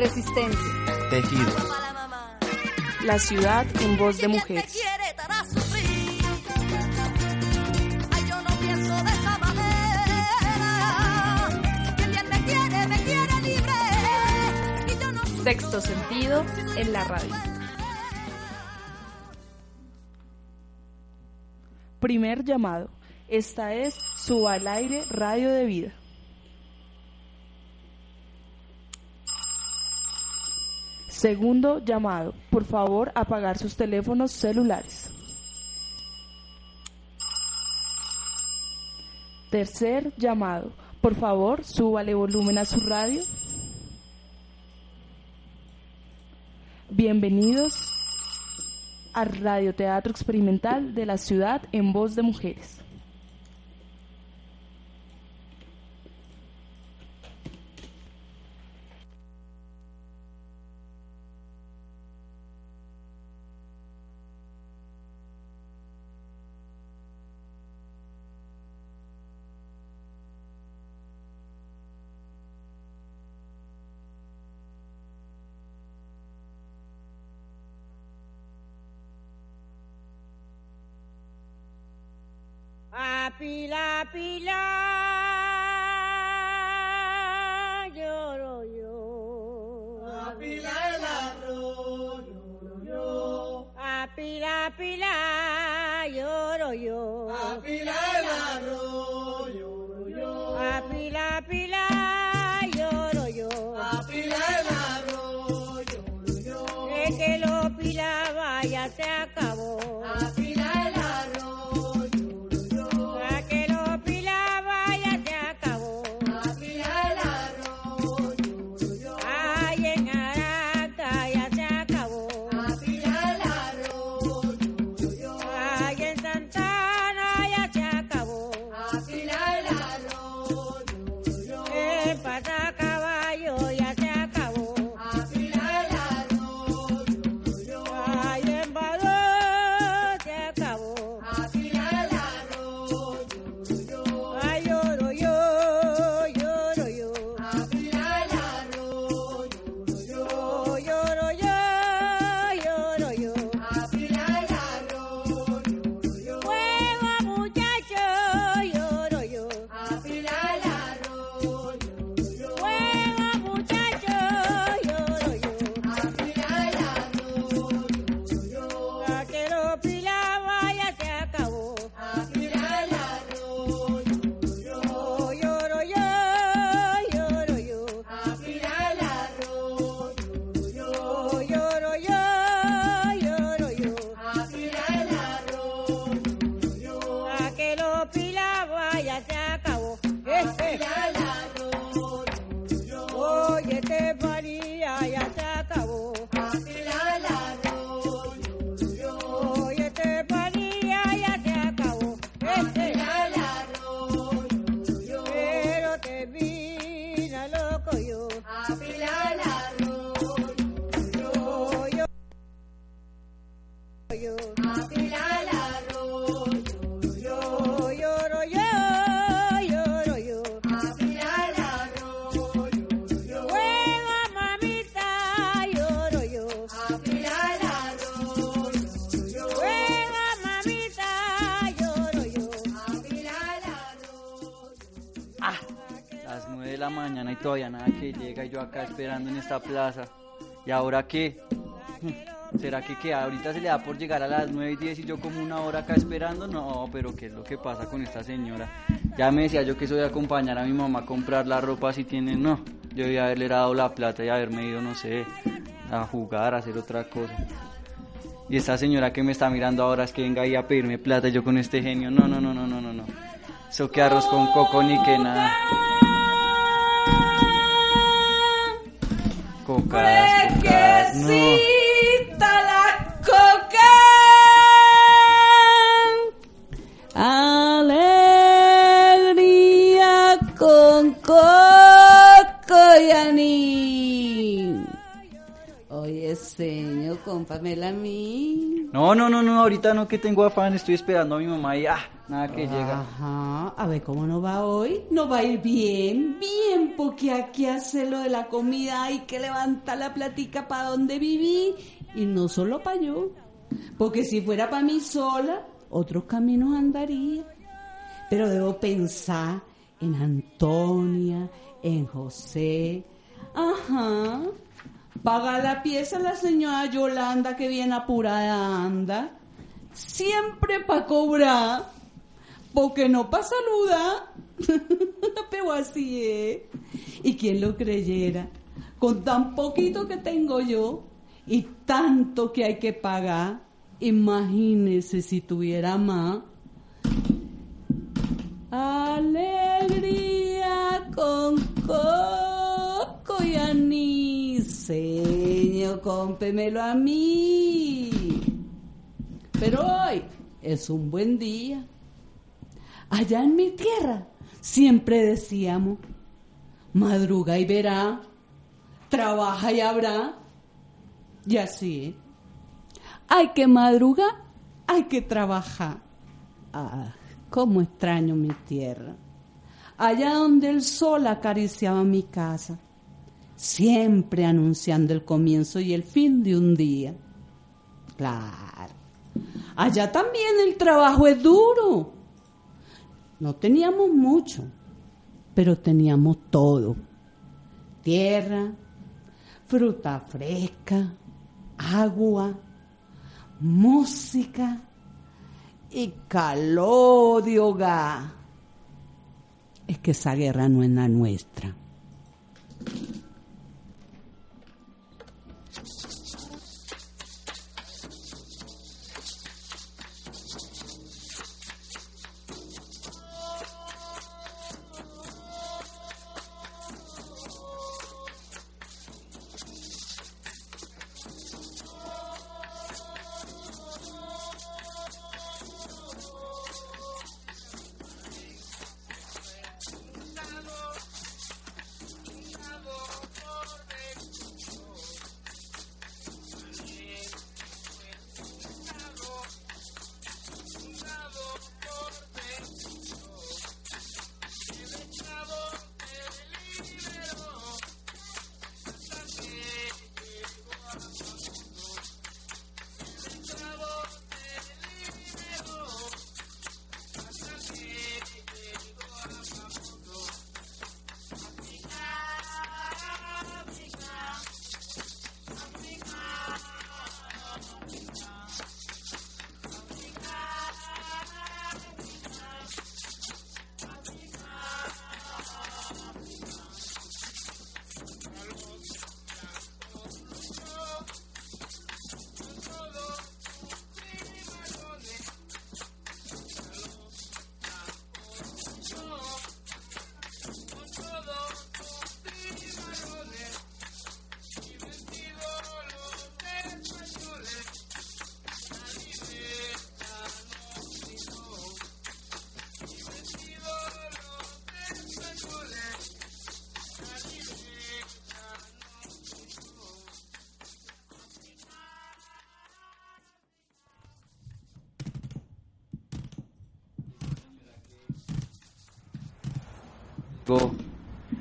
Resistencia. Tejidos. La ciudad en voz de mujeres. Sexto sentido en la radio. Primer llamado. Esta es su al aire radio de vida. Segundo llamado. Por favor, apagar sus teléfonos celulares. Tercer llamado. Por favor, súbale volumen a su radio. Bienvenidos al radioteatro experimental de la ciudad en voz de mujeres. Pila, pila, plaza. ¿Y ahora qué? ¿Será que, que ahorita se le da por llegar a las 9 y 10 y yo como una hora acá esperando? No, pero ¿qué es lo que pasa con esta señora? Ya me decía yo que eso de acompañar a mi mamá a comprar la ropa si tiene, no. Yo debía haberle dado la plata y haberme ido, no sé, a jugar, a hacer otra cosa. Y esta señora que me está mirando ahora es que venga ahí a pedirme plata yo con este genio, no, no, no, no, no, no, no. Eso que arroz con coco ni que nada. Cocas, no. la coca. Alegría con coco y anís. Hoy qué seño, cómpamela a mí. No, no, no, no, ahorita no que tengo afán, estoy esperando a mi mamá y ah, nada que llega. Ajá, a ver cómo nos va hoy. Nos va a ir bien, bien, porque aquí hace lo de la comida hay que levantar la platica para donde viví y no solo para yo. Porque si fuera para mí sola, otros caminos andaría. Pero debo pensar en Antonia, en José. Ajá. Paga la pieza la señora Yolanda que bien apurada anda. Siempre para cobrar. Porque no para saludar. Pero así es. ¿Y quién lo creyera? Con tan poquito que tengo yo y tanto que hay que pagar, imagínese si tuviera más. Alegría con coco y anís, señor, cómpemelo a mí. Pero hoy es un buen día. Allá en mi tierra siempre decíamos, madruga y verá, trabaja y habrá. Y así, hay que madrugar, hay que trabajar. Ah, cómo extraño mi tierra. Allá donde el sol acariciaba mi casa, siempre anunciando el comienzo y el fin de un día. Claro. Allá también el trabajo es duro. No teníamos mucho, pero teníamos todo. Tierra, fruta fresca, agua, música y calor de hogar. Es que esa guerra no es la nuestra.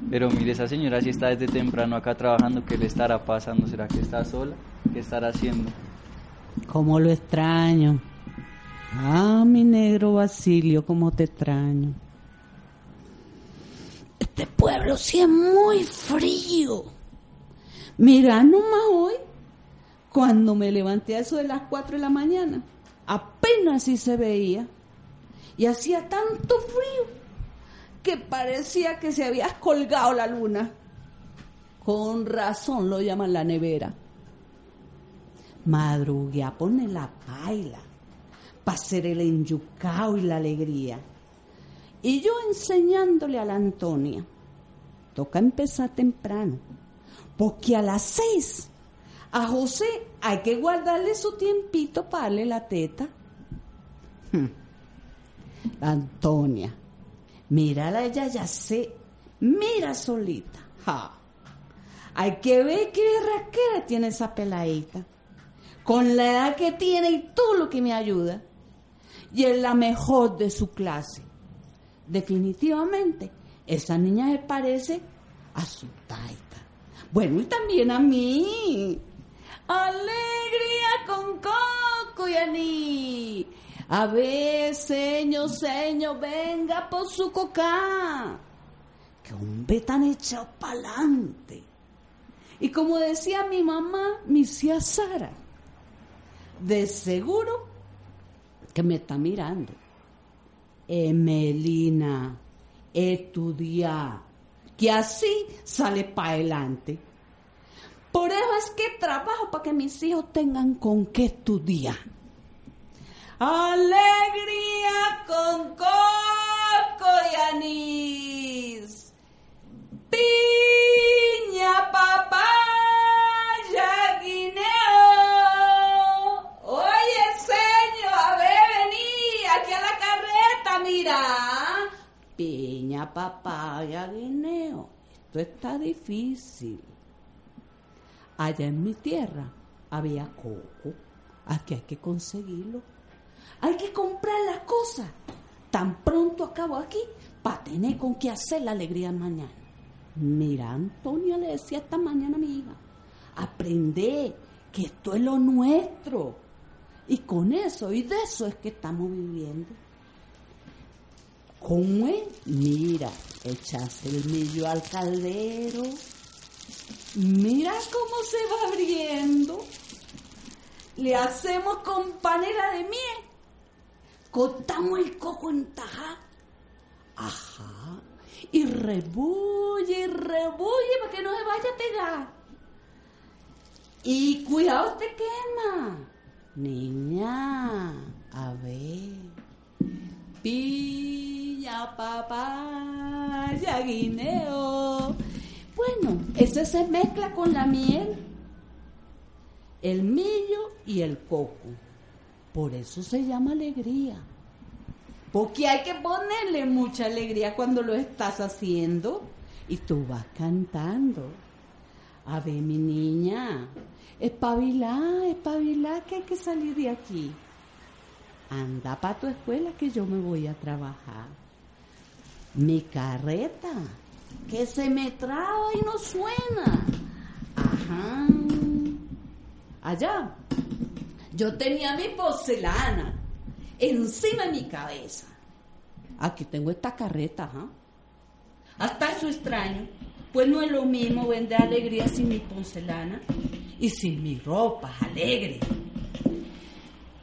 Pero mire, esa señora sí está desde temprano acá trabajando, ¿qué le estará pasando? ¿Será que está sola? ¿Qué estará haciendo? Cómo lo extraño. Ah, mi negro Basilio, cómo te extraño. Este pueblo sí es muy frío. Mira nomás hoy, cuando me levanté a eso de las 4 de la mañana, apenas sí se veía. Y hacía tanto frío que parecía que se había colgado la luna. Con razón lo llaman la nevera. Madrugué a poner la paila para hacer el enyucao y la alegría. Y yo enseñándole a la Antonia, toca empezar temprano, porque a las seis a José hay que guardarle su tiempito para darle la teta. Hmm. La Antonia, mírala ella ya sé, mira solita. Ja. Hay que ver qué rasquera tiene esa peladita. Con la edad que tiene y todo lo que me ayuda. Y es la mejor de su clase. Definitivamente, esa niña se parece a su taita. Bueno, y también a mí. Alegría con coco y aní. A ver, señor, señor, venga por su coca. Que hombre tan echado pa'lante. Y como decía mi mamá, mi tía Sara, de seguro que me está mirando. Emelina, estudia, que así sale para adelante. Por eso es que trabajo para que mis hijos tengan con qué estudiar. Alegría con coco y anís. Piña, papaya, guineo. Oye, señor, a ver, vení, aquí a la carreta, mira. Piña, papaya, guineo. Esto está difícil. Allá en mi tierra había coco. Aquí hay que conseguirlo. Hay que comprar las cosas. Tan pronto acabo aquí para tener con qué hacer la alegría mañana. Mira, Antonio le decía esta mañana a mi hija, aprende que esto es lo nuestro. Y con eso y de eso es que estamos viviendo. ¿Cómo es? Mira, echas el millo al caldero. Mira cómo se va abriendo. Le hacemos con de miel. Cortamos el coco en taja. Ajá. Y rebulle, y rebulle para que no se vaya a pegar. Y cuidado te quema. Niña, a ver. Pilla, papaya, guineo. Bueno, ese se mezcla con la miel, el millo y el coco. Por eso se llama alegría. Porque hay que ponerle mucha alegría cuando lo estás haciendo y tú vas cantando. A ver, mi niña, espabilá, espabilá, que hay que salir de aquí. Anda para tu escuela que yo me voy a trabajar. Mi carreta, que se me traba y no suena. Ajá. Allá, yo tenía mi porcelana encima de mi cabeza. Aquí tengo esta carreta, ¿ah? Hasta eso extraño. Pues no es lo mismo vender alegría sin mi porcelana y sin mi ropa alegre.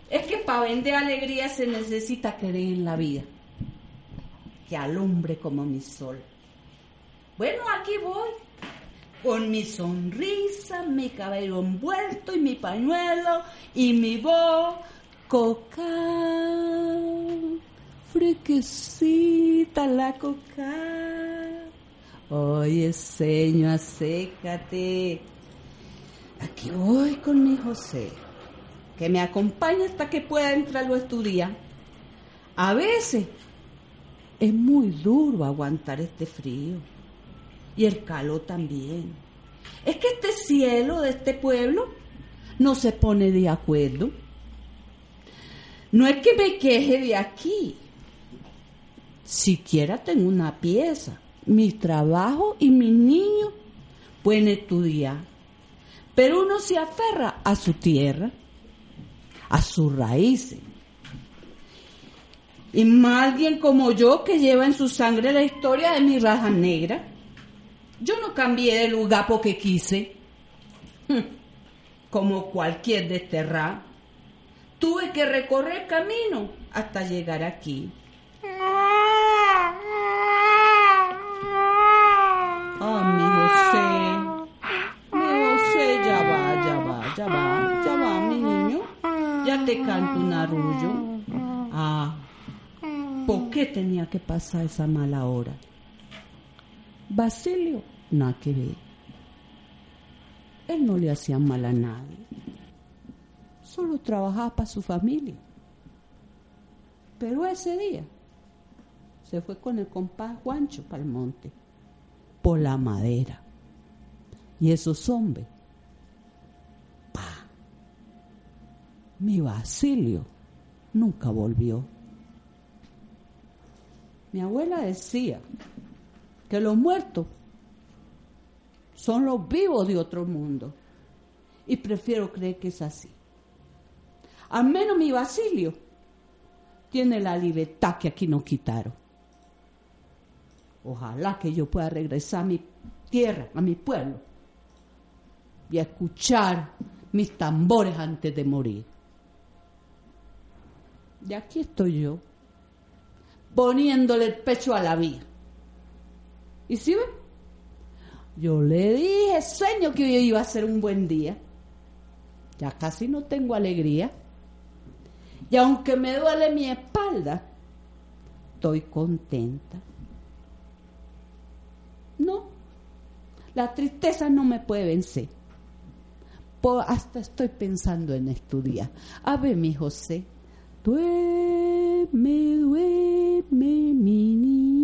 Es que para vender alegría se necesita querer en la vida, que alumbre como mi sol. Bueno, aquí voy, con mi sonrisa, mi cabello envuelto y mi pañuelo y mi voz coca, friquecita la coca. Oye, señor, acécate. Aquí voy con mi José, que me acompaña hasta que pueda entrar a estudiar. A veces es muy duro aguantar este frío y el calor también. Es que este cielo de este pueblo no se pone de acuerdo. No es que me queje de aquí. Siquiera tengo una pieza. Mi trabajo y mis niños pueden estudiar. Pero uno se aferra a su tierra, a sus raíces. Y más alguien como yo que lleva en su sangre la historia de mi raza negra. Yo no cambié de lugar porque quise. Como cualquier desterrado. Tuve que recorrer camino hasta llegar aquí. Oh, mi José. Mi José, ya va, ya va, ya va, ya va, mi niño. Ya te canto un arrullo. Ah, ¿por qué tenía que pasar esa mala hora? Basilio, nada que ver. Él no le hacía mal a nadie. Solo trabajaba para su familia. Pero ese día se fue con el compás Juancho para el monte, por la madera. Y esos hombres. Pa. Mi Basilio nunca volvió. Mi abuela decía que los muertos son los vivos de otro mundo. Y prefiero creer que es así. Al menos mi Basilio tiene la libertad que aquí nos quitaron. Ojalá que yo pueda regresar a mi tierra, a mi pueblo, y a escuchar mis tambores antes de morir. Y aquí estoy yo, poniéndole el pecho a la vida. ¿Y si ve? Yo le dije, sueño, que hoy iba a ser un buen día. Ya casi no tengo alegría. Y aunque me duele mi espalda, estoy contenta. No, la tristeza no me puede vencer. Hasta estoy pensando en estudiar. A ver, mi José, duerme, duerme, mi niño,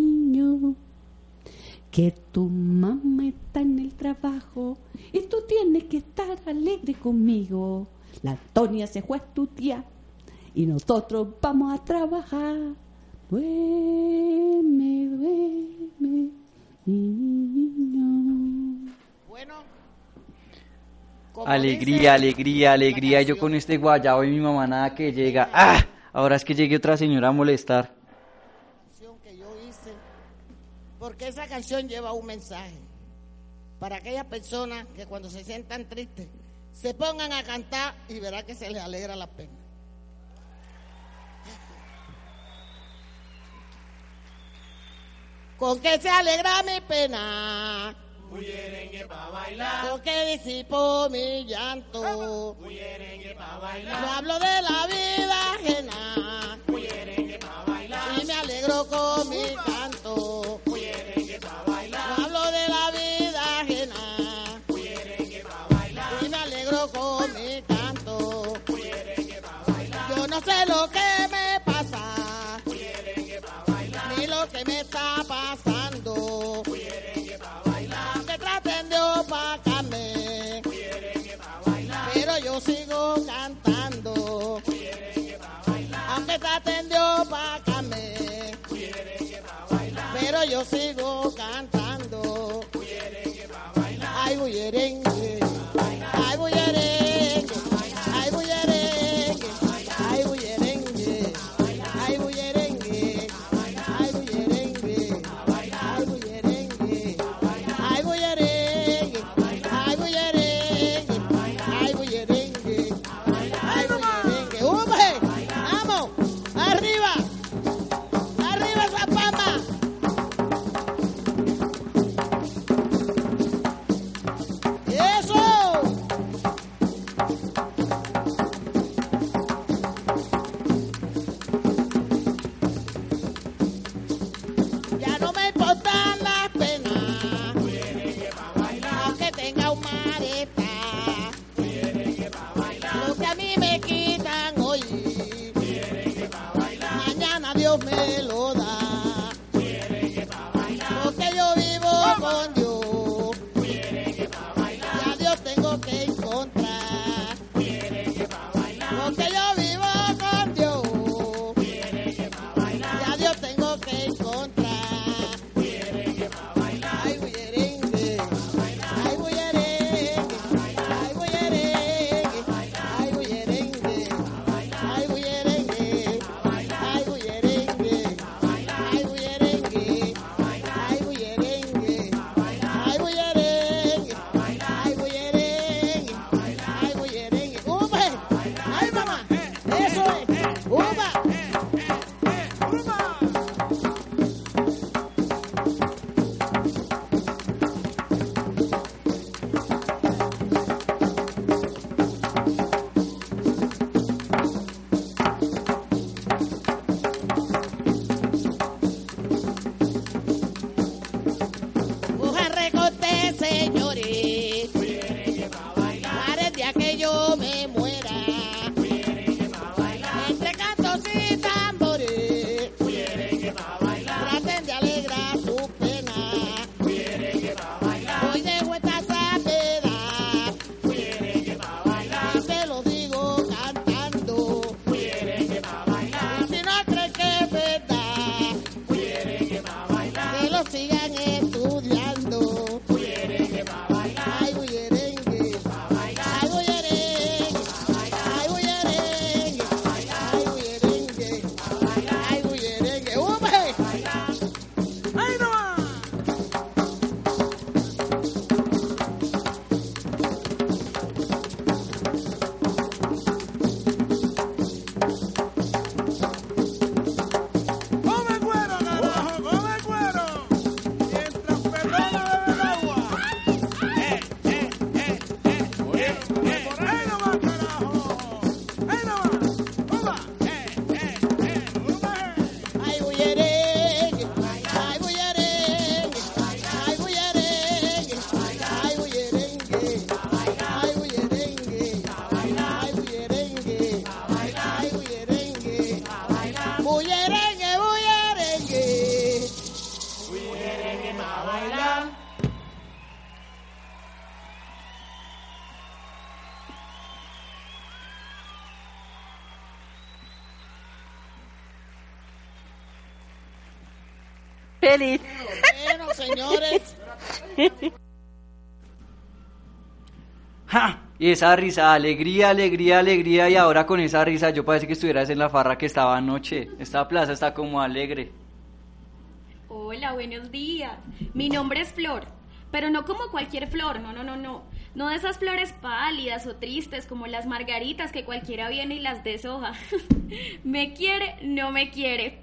que tu mamá está en el trabajo y tú tienes que estar alegre conmigo. La Antonia se fue a estudiar y nosotros vamos a trabajar. Duerme, duerme, niño. Bueno. Alegría, dice alegría, alegría. Yo con este guayabo y mi mamá nada que llega. ¡Ah! Ahora es que llegue otra señora a molestar. Porque esa canción lleva un mensaje para aquellas personas que cuando se sientan tristes se pongan a cantar y verá que se les alegra la pena. Con que se alegra mi pena. Con que disipo mi llanto. No hablo de la vida ajena. Y me alegro con mi canto. Lo que me pasa. Ni lo que me está pasando. Que traten de opacarme. Pero yo sigo cantando. Aunque traten de opacarme. Pero yo sigo cantando. Y esa risa, alegría, alegría, alegría. Y ahora con esa risa yo parece que estuvieras en la farra que estaba anoche. Esta plaza está como alegre. Hola, buenos días. Mi nombre es Flor, pero no como cualquier flor, no, no, no, no. No de esas flores pálidas o tristes como las margaritas que cualquiera viene y las deshoja. me quiere, no me quiere.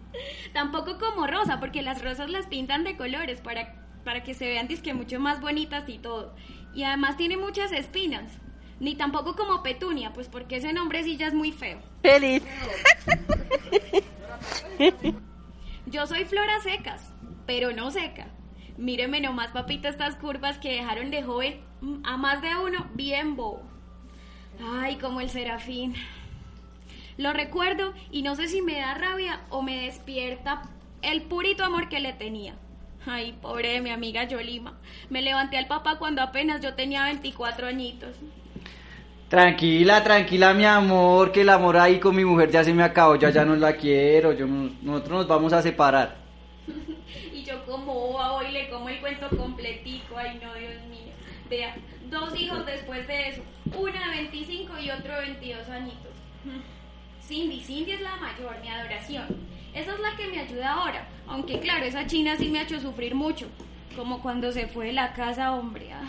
Tampoco como rosa, porque las rosas las pintan de colores para, para que se vean disque mucho más bonitas y todo. Y además tiene muchas espinas. Ni tampoco como petunia, pues porque ese nombre sí ya es muy feo. Feliz. Yo soy flora secas, pero no seca. Míreme nomás, papito, estas curvas que dejaron de joven a más de uno bien bobo. Ay, como el serafín. Lo recuerdo y no sé si me da rabia o me despierta el purito amor que le tenía. Ay, pobre de mi amiga Yolima. Me levanté al papá cuando apenas yo tenía 24 añitos. Tranquila, tranquila, mi amor, que el amor ahí con mi mujer ya se me acabó, yo ya no la quiero, yo, nosotros nos vamos a separar. y yo como boba hoy le como el cuento completico, ay no, Dios mío. Vea, dos hijos después de eso, una de 25 y otro de 22 añitos. Cindy, Cindy es la mayor, mi adoración. Esa es la que me ayuda ahora, aunque claro, esa china sí me ha hecho sufrir mucho, como cuando se fue de la casa, hombre. ah.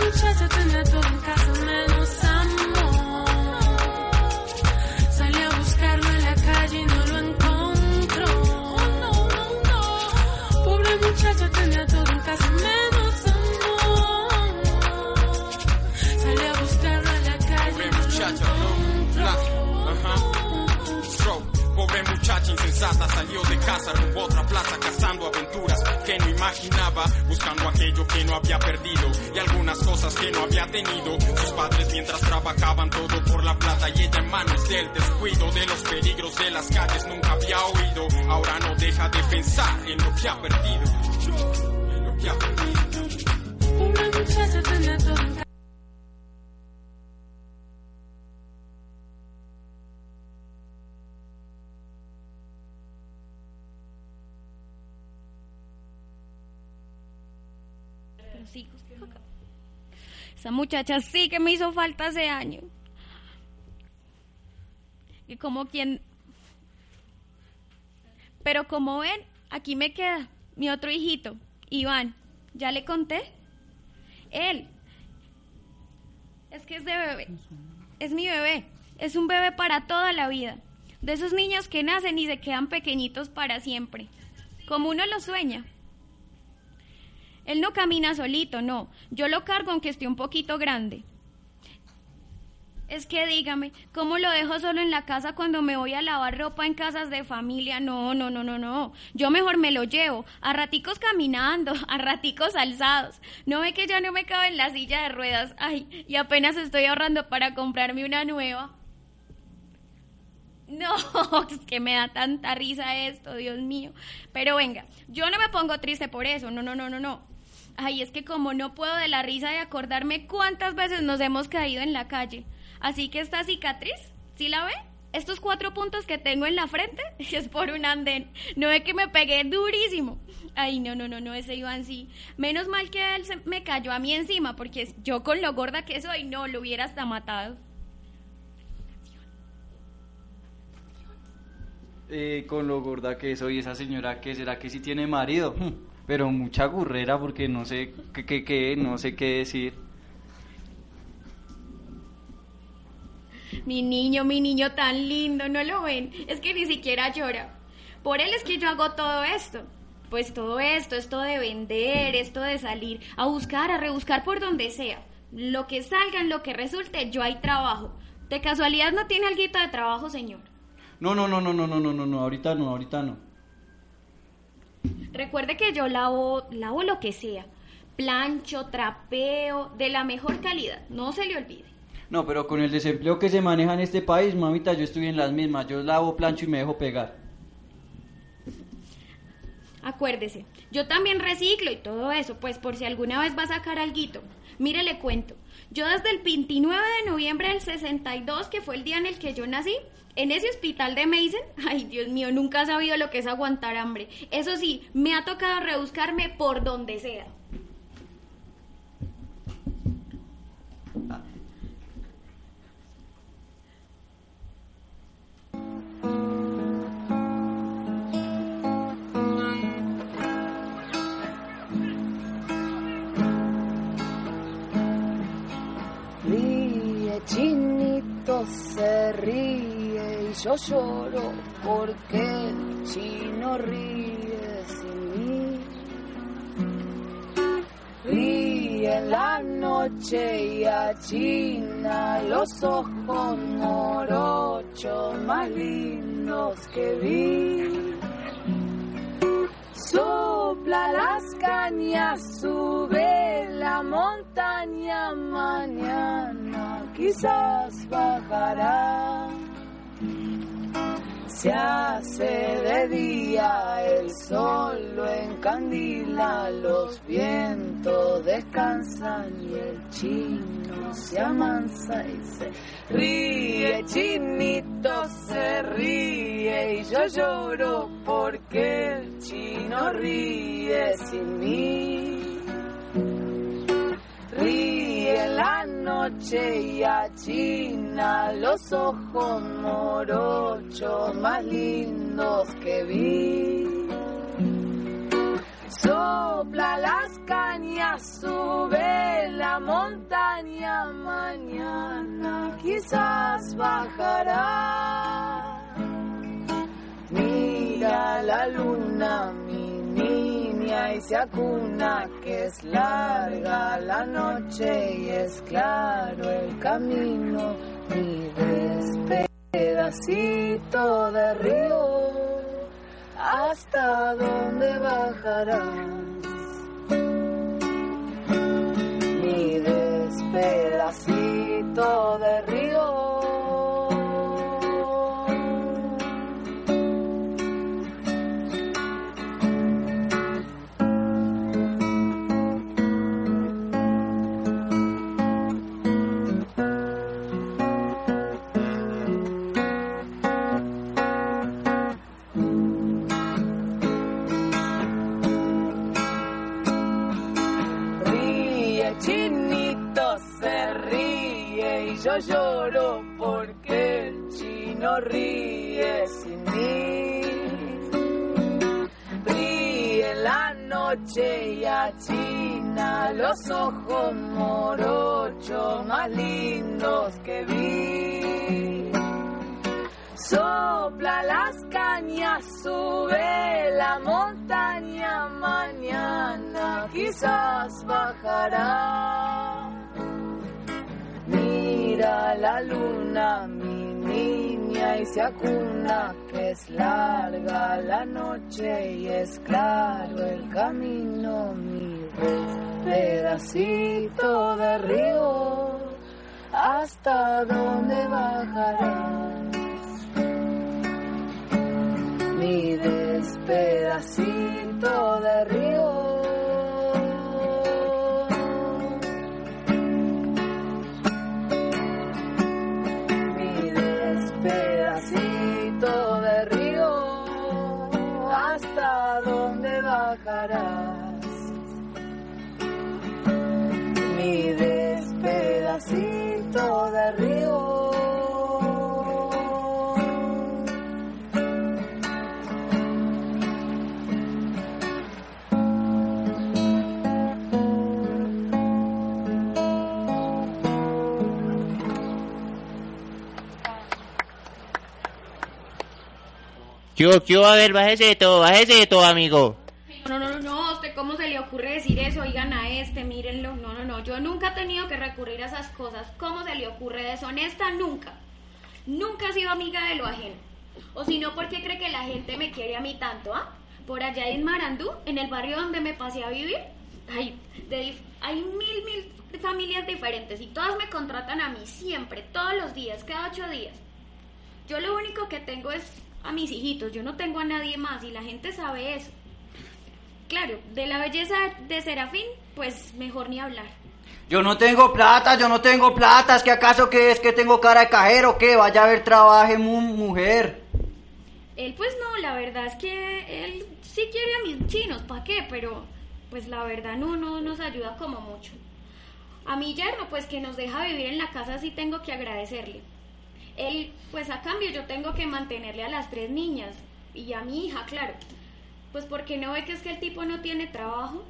Muchacha menos salió de casa rumbo a otra plaza cazando aventuras que no imaginaba, buscando aquello que no había perdido y algunas cosas que no había tenido. Sus padres mientras trabajaban todo por la plata y ella en manos del descuido de los peligros de las calles nunca había oído. Ahora no deja de pensar en lo que ha perdido. En lo que ha Muchacha sí que me hizo falta hace años. Y como quien... Pero como ven, aquí me queda mi otro hijito, Iván. ¿Ya le conté? Él. Es que es de bebé. Es mi bebé. Es un bebé para toda la vida. De esos niños que nacen y se quedan pequeñitos para siempre. Como uno lo sueña. Él no camina solito, no. Yo lo cargo aunque esté un poquito grande. Es que dígame, ¿cómo lo dejo solo en la casa cuando me voy a lavar ropa en casas de familia? No, no, no, no, no. Yo mejor me lo llevo, a raticos caminando, a raticos alzados. ¿No ve que ya no me cabe en la silla de ruedas? Ay, y apenas estoy ahorrando para comprarme una nueva. No, es que me da tanta risa esto, Dios mío. Pero venga, yo no me pongo triste por eso, no, no, no, no, no. Ay, es que como no puedo de la risa de acordarme cuántas veces nos hemos caído en la calle. Así que esta cicatriz, ¿sí la ve? Estos cuatro puntos que tengo en la frente es por un andén. No ve que me pegué durísimo. Ay, no, no, no, no, ese Iván sí. Menos mal que él se me cayó a mí encima, porque yo con lo gorda que soy, no, lo hubiera hasta matado. Eh, con lo gorda que soy, esa señora que será que sí tiene marido. pero mucha burrera porque no sé qué, qué, qué, no sé qué decir. Mi niño, mi niño tan lindo, no lo ven, es que ni siquiera llora. Por él es que yo hago todo esto. Pues todo esto, esto de vender, esto de salir a buscar, a rebuscar por donde sea. Lo que salga, lo que resulte, yo hay trabajo. ¿De casualidad no tiene algo de trabajo, señor? no No, no, no, no, no, no, no, no, ahorita no, ahorita no. Recuerde que yo lavo, lavo lo que sea. Plancho, trapeo, de la mejor calidad. No se le olvide. No, pero con el desempleo que se maneja en este país, mamita, yo estoy en las mismas. Yo lavo, plancho y me dejo pegar. Acuérdese, yo también reciclo y todo eso, pues por si alguna vez va a sacar alguito. Mire, le cuento. Yo desde el 29 de noviembre del 62, que fue el día en el que yo nací, en ese hospital de Mason, ay Dios mío, nunca he sabido lo que es aguantar hambre. Eso sí, me ha tocado rebuscarme por donde sea. Chinito se ríe y yo lloro porque el chino ríe sin mí. Ríe en la noche y achina los ojos morochos más lindos que vi. Sopla las cañas, sube la montaña, mañana quizás bajará. Se hace de día, el sol lo encandila, los vientos descansan y el chino se amansa y se ríe, chinito se ríe y yo lloro porque el chino ríe sin mí. Ríe la noche y achina los ojos morochos más lindos que vi. Sopla las cañas, sube la montaña, mañana quizás bajará. Mira la luna, mi niña, y se acuna que es larga la noche y es claro el camino. Mi despedacito de río, hasta dónde bajarás. Mi despedacito lloro porque el chino ríe sin mí. Ríe en la noche y achina los ojos morochos más lindos que vi. Sopla las cañas, sube la montaña, mañana quizás bajará. Mira la luna, mi niña, y se acuna que es larga la noche y es claro el camino, mi pedacito de río, hasta dónde bajarás mi despedacito de río. ¿Qué hubo, qué hubo? A ver, bájese de todo, bájese de todo, amigo. No, no, no, no, ¿a usted cómo se le ocurre decir eso? Oigan a este, mírenlo. No, no, no, yo nunca he tenido que recurrir a esas cosas. ¿Cómo se le ocurre deshonesta? Nunca. Nunca he sido amiga de lo ajeno. O si no, ¿por qué cree que la gente me quiere a mí tanto, ah? Por allá en Marandú, en el barrio donde me pasé a vivir, hay, de hay mil, mil familias diferentes y todas me contratan a mí siempre, todos los días, cada ocho días. Yo lo único que tengo es a mis hijitos, yo no tengo a nadie más y la gente sabe eso. claro, de la belleza de Serafín, pues mejor ni hablar. Yo no tengo plata, yo no tengo plata. ¿Es que acaso que es que tengo cara de cajero? ¿Qué? Vaya a ver, trabaje, mu- mujer. Él pues no, la verdad es que él sí quiere a mis chinos, ¿para qué? Pero pues la verdad no, no nos ayuda como mucho. A mi yerno pues que nos deja vivir en la casa sí tengo que agradecerle. Él pues a cambio yo tengo que mantenerle a las tres niñas y a mi hija, claro. Pues porque no ve que es que el tipo no tiene trabajo.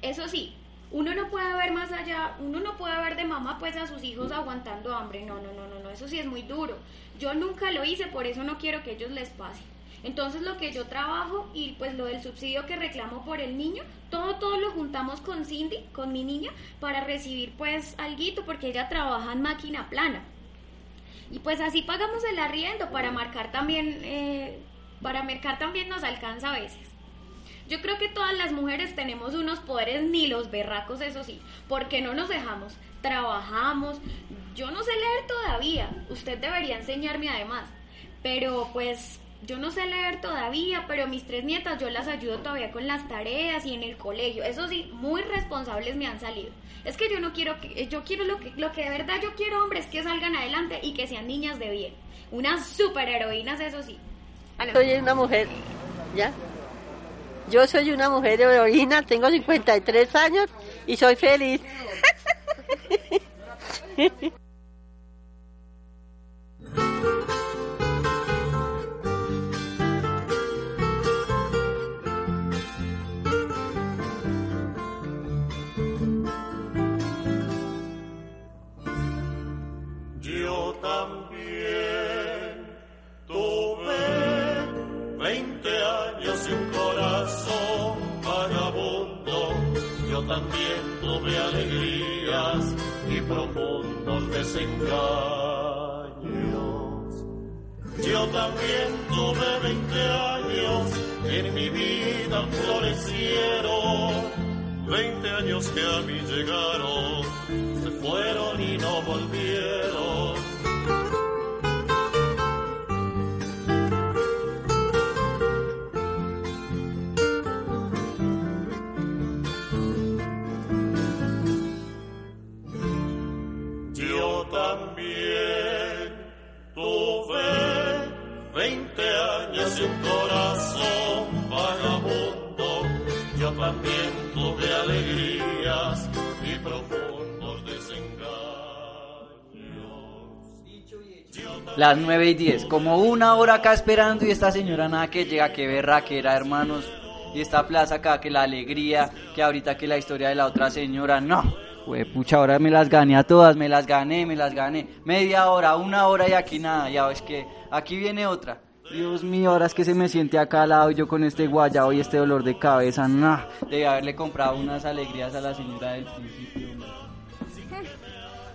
Eso sí, uno no puede ver más allá, uno no puede ver de mamá pues a sus hijos aguantando hambre. No, no, no, no, no, eso sí es muy duro. Yo nunca lo hice, por eso no quiero que ellos les pase. Entonces lo que yo trabajo y pues lo del subsidio que reclamo por el niño, todo todo lo juntamos con Cindy, con mi niña, para recibir pues alguito porque ella trabaja en máquina plana. Y pues así pagamos el arriendo para marcar también, eh, para mercar también nos alcanza a veces. Yo creo que todas las mujeres tenemos unos poderes ni los berracos, eso sí, porque no nos dejamos, trabajamos. Yo no sé leer todavía, usted debería enseñarme además, pero pues yo no sé leer todavía, pero mis tres nietas yo las ayudo todavía con las tareas y en el colegio. Eso sí, muy responsables me han salido. Es que yo no quiero que yo quiero lo que lo que de verdad yo quiero, hombre, es que salgan adelante y que sean niñas de bien. Unas superheroínas, eso sí. Soy una mujer, ¿ya? Yo soy una mujer heroína, tengo 53 años y soy feliz. también tuve 20 años y un corazón vagabundo. Yo también tuve alegrías y profundos desengaños. Yo también tuve 20 años, en mi vida florecieron. 20 años que a mí llegaron, se fueron y no volvieron. Las 9 y 10, como una hora acá esperando y esta señora nada que llega, que verra, que era hermanos. Y esta plaza acá, que la alegría, que ahorita que la historia de la otra señora, no. Güey, pucha, ahora me las gané a todas, me las gané, me las gané. Media hora, una hora y aquí nada, ya ves que aquí viene otra. Dios mío, ahora es que se me siente acá al lado yo con este guayabo y este dolor de cabeza, no. Debe haberle comprado unas alegrías a la señora del principio.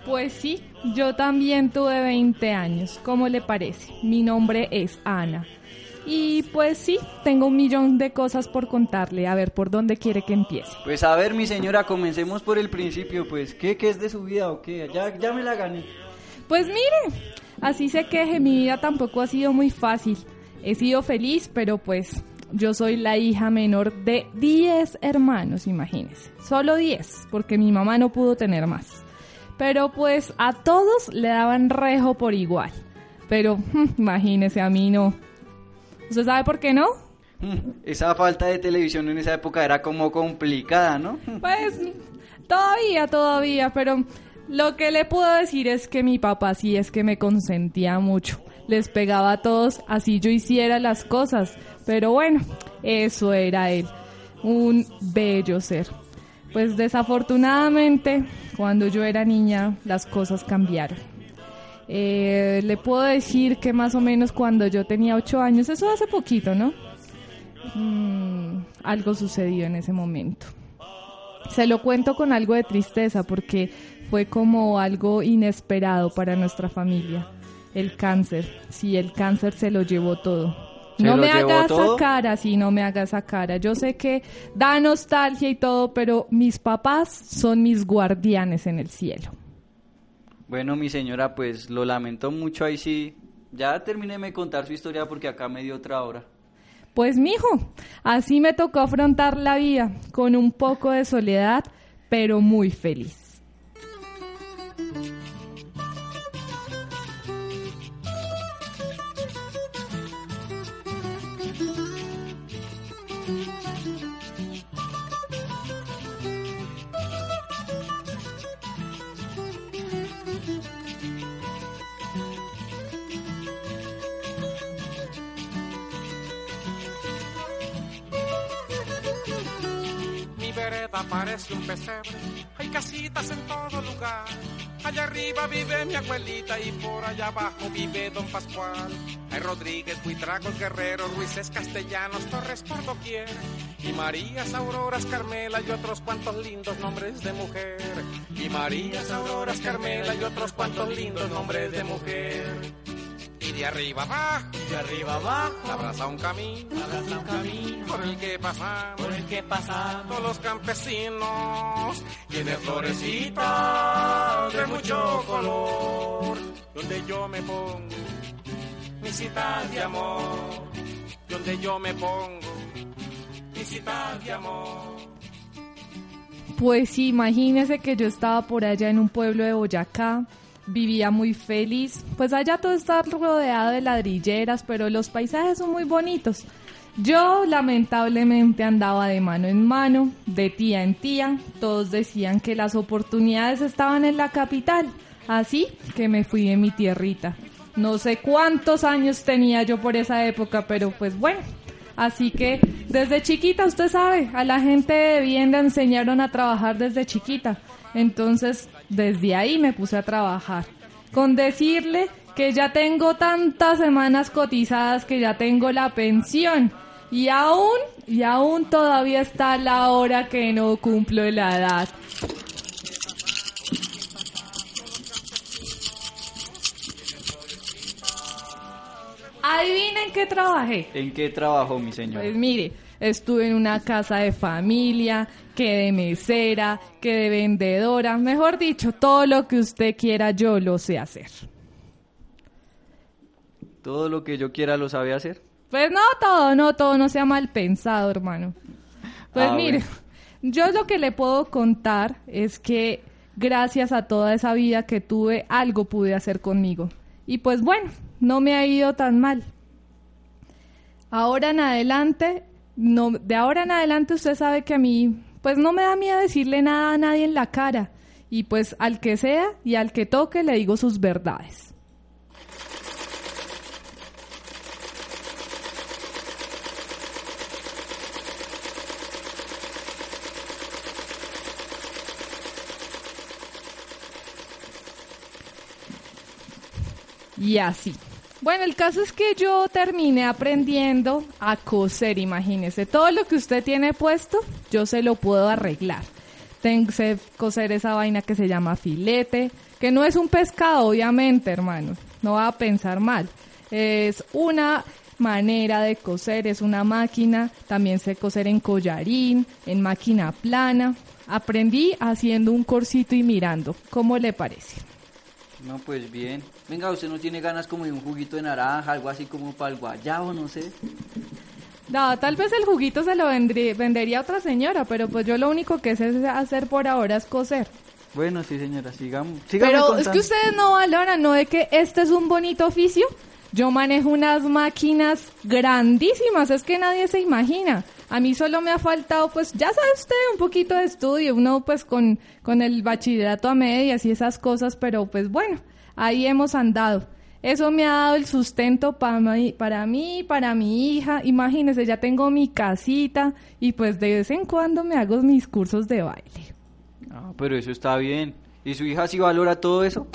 Pues sí, yo también tuve 20 años. ¿Cómo le parece? Mi nombre es Ana. Y pues sí, tengo un millón de cosas por contarle. A ver, ¿por dónde quiere que empiece? Pues a ver, mi señora, comencemos por el principio, pues. ¿Qué, qué es de su vida o qué? Ya, ya me la gané. Pues mire, así se queje, mi vida tampoco ha sido muy fácil. He sido feliz, pero pues yo soy la hija menor de 10 hermanos, imagínese. Solo 10, porque mi mamá no pudo tener más. Pero pues a todos le daban rejo por igual. Pero imagínese, a mí no. ¿Usted sabe por qué no? Esa falta de televisión en esa época era como complicada, ¿no? Pues todavía, todavía, pero lo que le puedo decir es que mi papá sí es que me consentía mucho. Les pegaba a todos así yo hiciera las cosas. Pero bueno, eso era él. Un bello ser. Pues desafortunadamente, cuando yo era niña, las cosas cambiaron. Eh, le puedo decir que más o menos cuando yo tenía ocho años, eso hace poquito, ¿no? Mm, algo sucedió en ese momento. Se lo cuento con algo de tristeza porque fue como algo inesperado para nuestra familia. El cáncer, sí, el cáncer se lo llevó todo. ¿Se No me llevó haga todo? esa cara, sí, no me haga esa cara. Yo sé que da nostalgia y todo, pero mis papás son mis guardianes en el cielo. Bueno, mi señora, pues lo lamento mucho ahí sí. Ya terminé de contar su historia porque acá me dio otra hora. Pues mijo, así me tocó afrontar la vida, con un poco de soledad, pero muy feliz. Vereda parece un pesebre, hay casitas en todo lugar. Allá arriba vive mi abuelita y por allá abajo vive don Pascual. Hay Rodríguez, Buitragos, Guerreros, Ruices, Castellanos, Torres por doquier. Y Marías, Auroras, Carmela y otros cuantos lindos nombres de mujer. Y Marías, Auroras, Carmela y otros cuantos lindos nombres de mujer. Y de arriba abajo, de arriba abajo, abraza un camino, abraza un camino. Por el que pasamos, por el que pasamos todos los campesinos. Tiene florecitas de mucho color, donde yo me pongo mis citas de amor, donde yo me pongo mis citas de amor. Pues sí, imagínese que yo estaba por allá en un pueblo de Boyacá, vivía muy feliz. Pues allá todo está rodeado de ladrilleras, pero los paisajes son muy bonitos. Yo lamentablemente andaba de mano en mano, de tía en tía. Todos decían que las oportunidades estaban en la capital. Así que me fui de mi tierrita. No sé cuántos años tenía yo por esa época, pero pues bueno. Así que desde chiquita, usted sabe, a la gente de bien le enseñaron a trabajar desde chiquita. Entonces, desde ahí me puse a trabajar. Con decirle que ya tengo tantas semanas cotizadas que ya tengo la pensión. Y aún, y aún todavía está la hora que no cumplo la edad. Adivinen qué trabajé. ¿En qué trabajó mi señor? Pues mire, estuve en una casa de familia, que de mesera, que de vendedora, mejor dicho, todo lo que usted quiera yo lo sé hacer. ¿Todo lo que yo quiera lo sabe hacer? Pues no todo, no todo, no sea mal pensado, hermano. Pues Ah, mire, bueno. yo lo que le puedo contar es que gracias a toda esa vida que tuve, algo pude hacer conmigo. Y pues bueno, no me ha ido tan mal. Ahora en adelante, no, de ahora en adelante usted sabe que a mí, pues no me da miedo decirle nada a nadie en la cara. Y pues al que sea y al que toque le digo sus verdades. Y así. Bueno, el caso es que yo terminé aprendiendo a coser, imagínese. Todo lo que usted tiene puesto, yo se lo puedo arreglar. Tengo sé coser esa vaina que se llama filete, que no es un pescado, obviamente, hermano. No va a pensar mal. Es una manera de coser, es una máquina. También sé coser en collarín, en máquina plana. Aprendí haciendo un corsito y mirando. ¿Cómo le parece? No, pues bien. Venga, ¿usted no tiene ganas como de un juguito de naranja, algo así como para el guayabo, no sé? No, tal vez el juguito se lo vendrí- vendería a otra señora, pero pues yo lo único que sé hacer por ahora es coser. Bueno, sí, señora, sigamos. Pero es que ustedes no valoran, ¿no? De que este es un bonito oficio. Yo manejo unas máquinas grandísimas, es que nadie se imagina. A mí solo me ha faltado, pues, ya sabe usted, un poquito de estudio, uno pues con, con el bachillerato a medias y esas cosas, pero pues bueno, ahí hemos andado. Eso me ha dado el sustento para mí, para mí, para mi hija. Imagínese, ya tengo mi casita y pues de vez en cuando me hago mis cursos de baile. Ah, pero eso está bien. ¿Y su hija sí valora todo eso?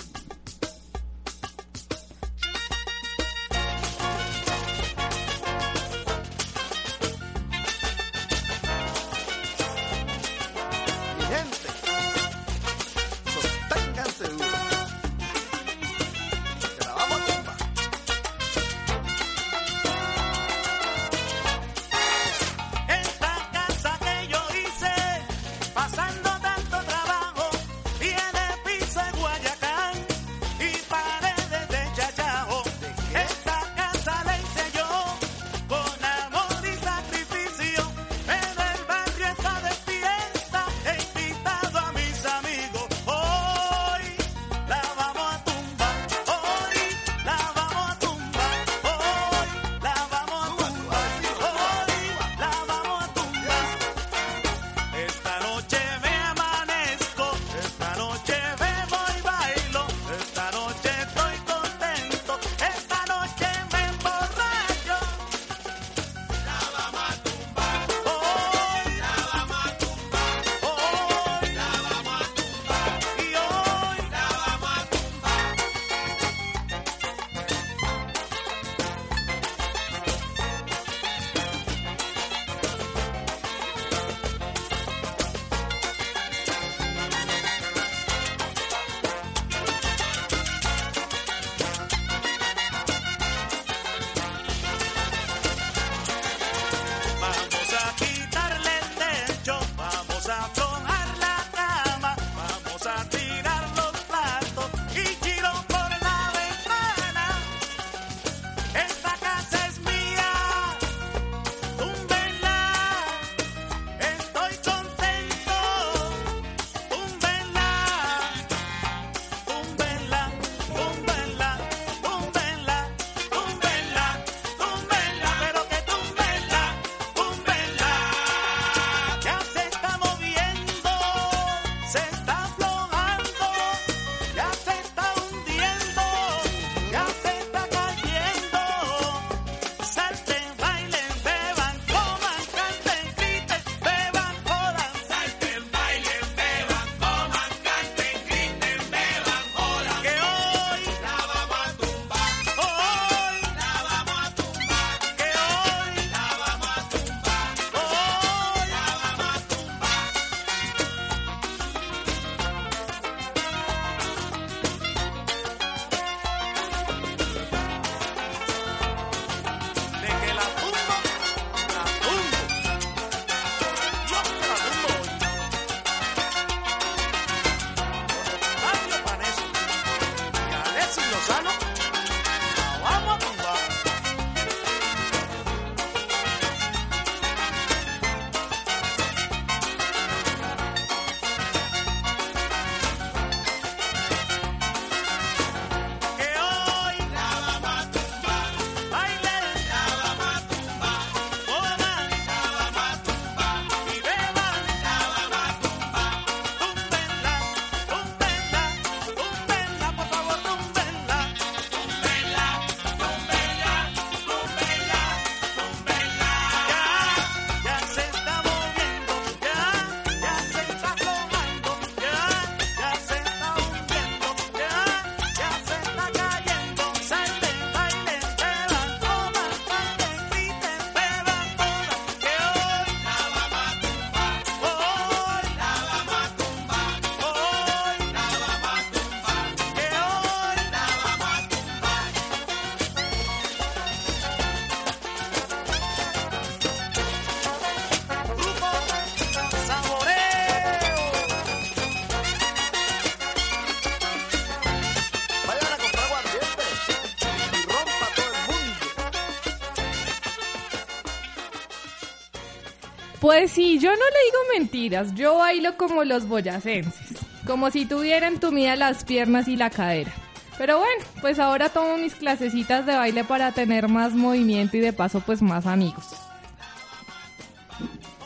Pues sí, yo no le digo mentiras, yo bailo como los boyacenses, como si tuvieran tumidas las piernas y la cadera. Pero bueno, pues ahora tomo mis clasecitas de baile para tener más movimiento y de paso pues más amigos.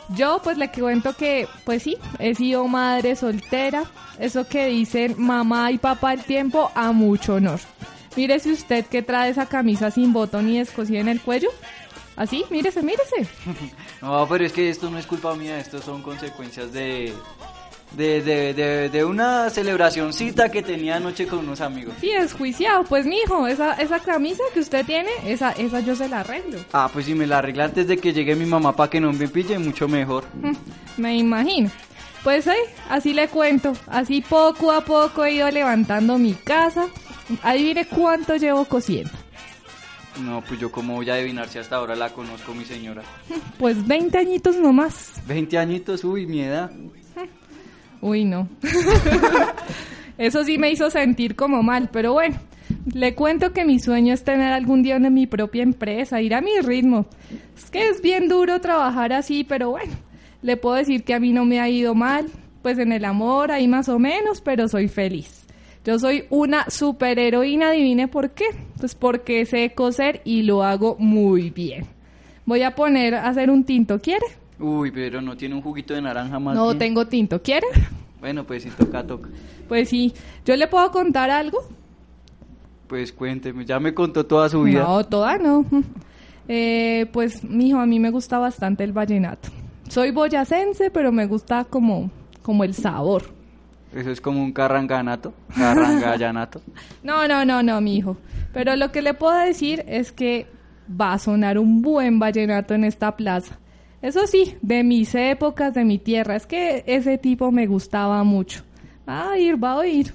Yo pues le cuento que pues sí, he sido madre soltera, eso que dicen mamá y papá al tiempo a mucho honor. Mírese usted que trae esa camisa sin botón y escosida en el cuello. Así, mírese, mírese. No, pero es que esto no es culpa mía, esto son consecuencias de, de, de, de, de una celebracioncita que tenía anoche con unos amigos. Sí, desjuiciado. Pues mijo, esa, esa camisa que usted tiene, esa, esa yo se la arreglo. Ah, pues si me la arregla antes de que llegue mi mamá para que no me pille, mucho mejor. Mm, Me imagino. Pues eh, así le cuento. Así poco a poco he ido levantando mi casa. Adivine cuánto llevo cosiendo. No, pues yo como voy a adivinar si hasta ahora la conozco mi señora. Pues 20 añitos nomás. 20 añitos, uy, mi edad. Uy, no. Eso sí me hizo sentir como mal, pero bueno. Le cuento que mi sueño es tener algún día una mi propia empresa, ir a mi ritmo. Es que es bien duro trabajar así, pero bueno. Le puedo decir que a mí no me ha ido mal. Pues en el amor ahí más o menos, pero soy feliz. Yo soy una superheroína, adivine por qué. Pues porque sé coser y lo hago muy bien. Voy a poner a hacer un tinto, ¿quiere? Uy, pero no tiene un juguito de naranja más. No bien? tengo tinto, ¿quiere? Bueno, pues si toca, toca. Pues sí, ¿yo le puedo contar algo? Pues cuénteme, ya me contó toda su vida. No, toda no. Eh, pues, mijo, a mí me gusta bastante el vallenato. Soy boyacense, pero me gusta como, como el sabor. Eso es como un carranganato, carrangallanato. No, no, no, no, mijo. Pero lo que le puedo decir es que va a sonar un buen vallenato en esta plaza. Eso sí, de mis épocas, de mi tierra. Es que ese tipo me gustaba mucho. Va a oír, va a oír.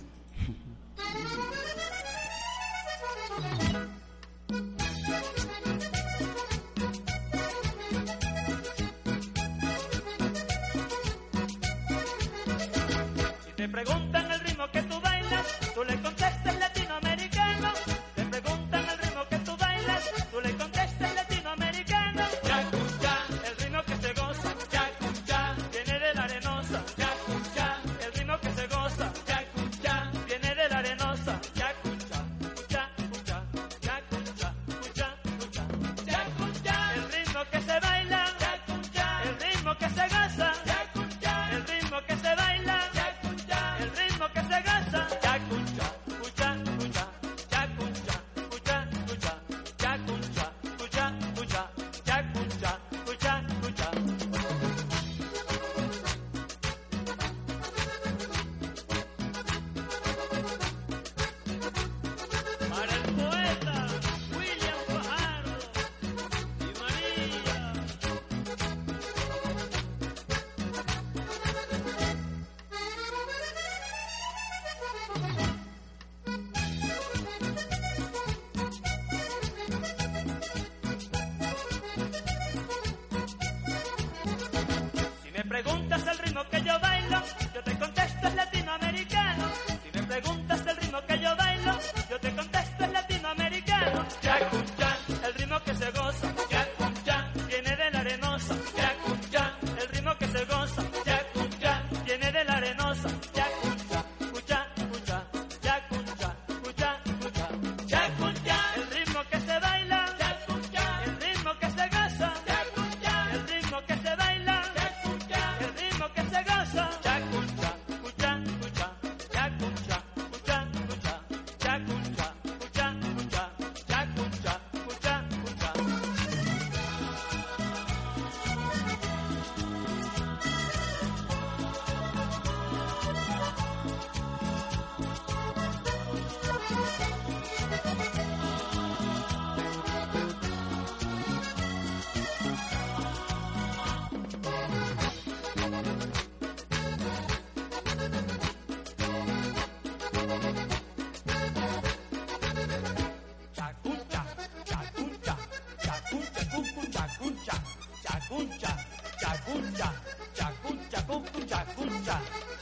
chakuncha, chakuncha, chakuncha, chakuncha, chakuncha.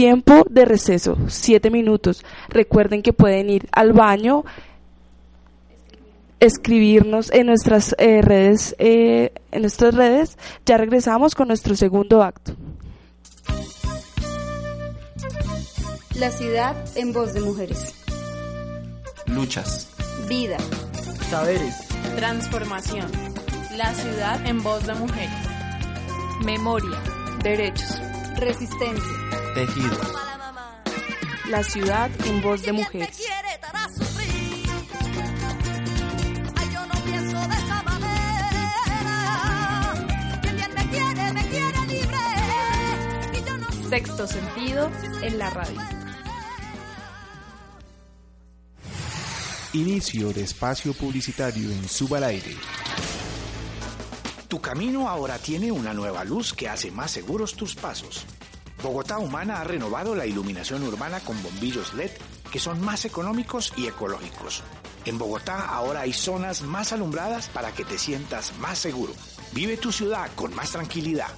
Tiempo de receso, 7 minutos. Recuerden que pueden ir al baño, escribirnos en nuestras eh, redes, eh, en nuestras redes. Ya regresamos con nuestro segundo acto. La ciudad en voz de mujeres. Luchas. Vida. Saberes. Transformación. La ciudad en voz de mujeres. Memoria. Derechos. Resistencia. Tejido. La ciudad en voz de mujeres. Yo no pienso de esa manera. Quien bien me quiere, me quiere libre. Y yo no Sexto sentido en la radio. Inicio de espacio publicitario en Suba al Aire. Tu camino ahora tiene una nueva luz que hace más seguros tus pasos. Bogotá Humana ha renovado la iluminación urbana con bombillos LED que son más económicos y ecológicos. En Bogotá ahora hay zonas más alumbradas para que te sientas más seguro. Vive tu ciudad con más tranquilidad.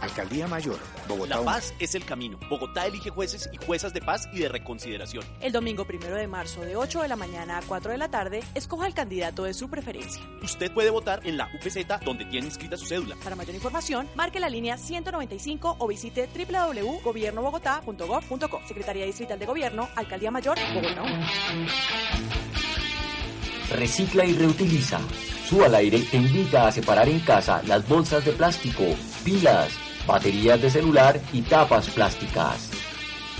Alcaldía Mayor, Bogotá. La paz es el camino. Bogotá elige jueces y juezas de paz y de reconciliación. El domingo primero de marzo de 8 de la mañana a 4 de la tarde, escoja el candidato de su preferencia. Usted puede votar en la UPZ donde tiene inscrita su cédula. Para mayor información, marque la línea 195 o visite www.gobiernobogotá.gov.co. Secretaría Distrital de Gobierno, Alcaldía Mayor, Bogotá. Recicla y reutiliza. Su al aire te invita a separar en casa las bolsas de plástico, pilas, baterías de celular y tapas plásticas.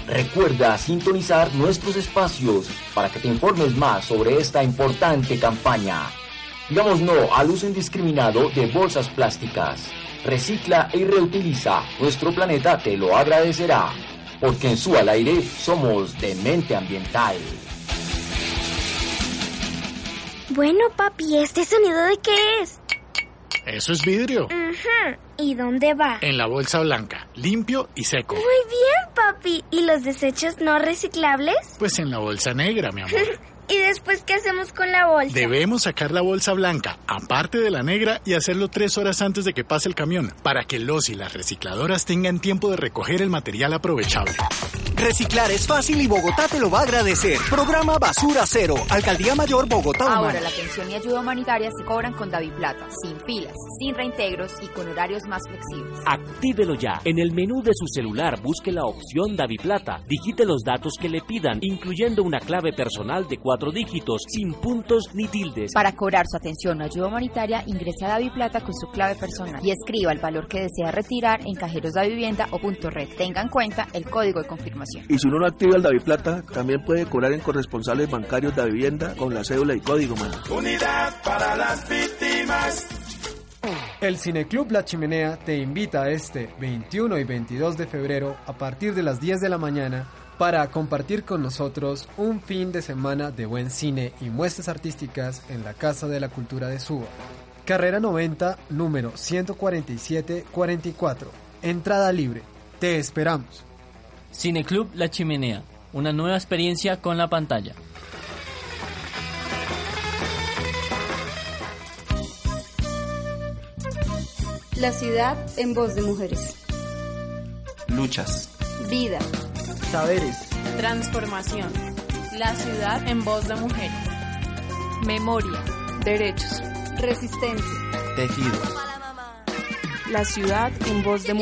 Recuerda sintonizar nuestros espacios para que te informes más sobre esta importante campaña. Digamos no al uso indiscriminado de bolsas plásticas. Recicla y reutiliza. Nuestro planeta te lo agradecerá. Porque en su al aire somos de mente ambiental. Bueno, papi, ¿este sonido de qué es? Eso es vidrio. Ujú. ¿Y dónde va? En la bolsa blanca, limpio y seco. Muy bien, papi. ¿Y los desechos no reciclables? Pues en la bolsa negra, mi amor. ¿Y después qué hacemos con la bolsa? Debemos sacar la bolsa blanca, aparte de la negra, y hacerlo tres horas antes de que pase el camión, para que los y las recicladoras tengan tiempo de recoger el material aprovechable. Reciclar es fácil y Bogotá te lo va a agradecer. Programa Basura Cero. Alcaldía Mayor Bogotá Ahora Humana. la pensión y ayuda humanitaria se cobran con Plata, sin filas, sin reintegros y con horarios más flexibles. Actívelo ya. En el menú de su celular busque la opción Plata. Digite los datos que le pidan, incluyendo una clave personal de cuatro dígitos, sin puntos ni tildes. Para cobrar su atención o ayuda humanitaria, ingrese a Plata con su clave personal y escriba el valor que desea retirar en cajeros de vivienda o punto red. Tenga en cuenta el código de confirmación. Y si uno no activa el Daviplata, también puede cobrar en corresponsales bancarios de vivienda con la cédula y código, mano. Unidad para las víctimas. El Cineclub La Chimenea te invita a este 21 y 22 de febrero a partir de las 10 de la mañana para compartir con nosotros un fin de semana de buen cine y muestras artísticas en la Casa de la Cultura de Suba. Carrera 90, número 147-44. Entrada libre. Te esperamos. Cineclub La Chimenea, una nueva experiencia con la pantalla. La ciudad en voz de mujeres. Luchas. Vida. Saberes. Transformación. La ciudad en voz de mujeres. Memoria. Derechos. Resistencia. Tejido. La ciudad en voz de no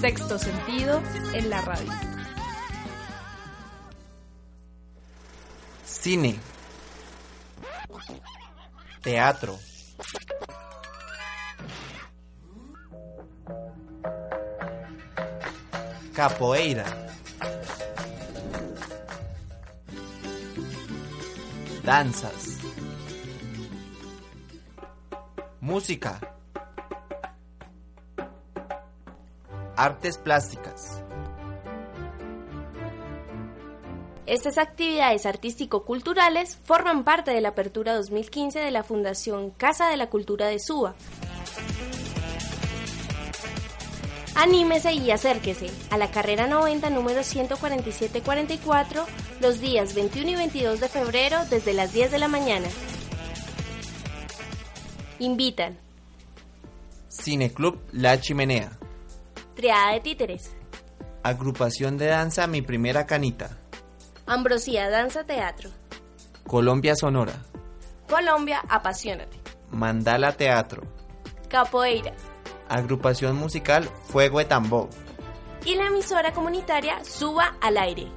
Sexto sentido en la radio. Cine. Teatro. Capoeira. Danzas. Música. Artes plásticas. Estas actividades artístico-culturales forman parte de la apertura 2015 de la Fundación Casa de la Cultura de Suba. Anímese y acérquese a la carrera 90 número 14744 los días 21 y 22 de febrero desde las 10 de la mañana. Invitan Cineclub La Chimenea. Triada de Títeres, Agrupación de danza Mi Primera Canita. Ambrosía Danza Teatro, Colombia Sonora. Colombia Apasionate, Mandala Teatro. Capoeira Agrupación musical Fuego de Tambor. y la emisora comunitaria Suba al Aire.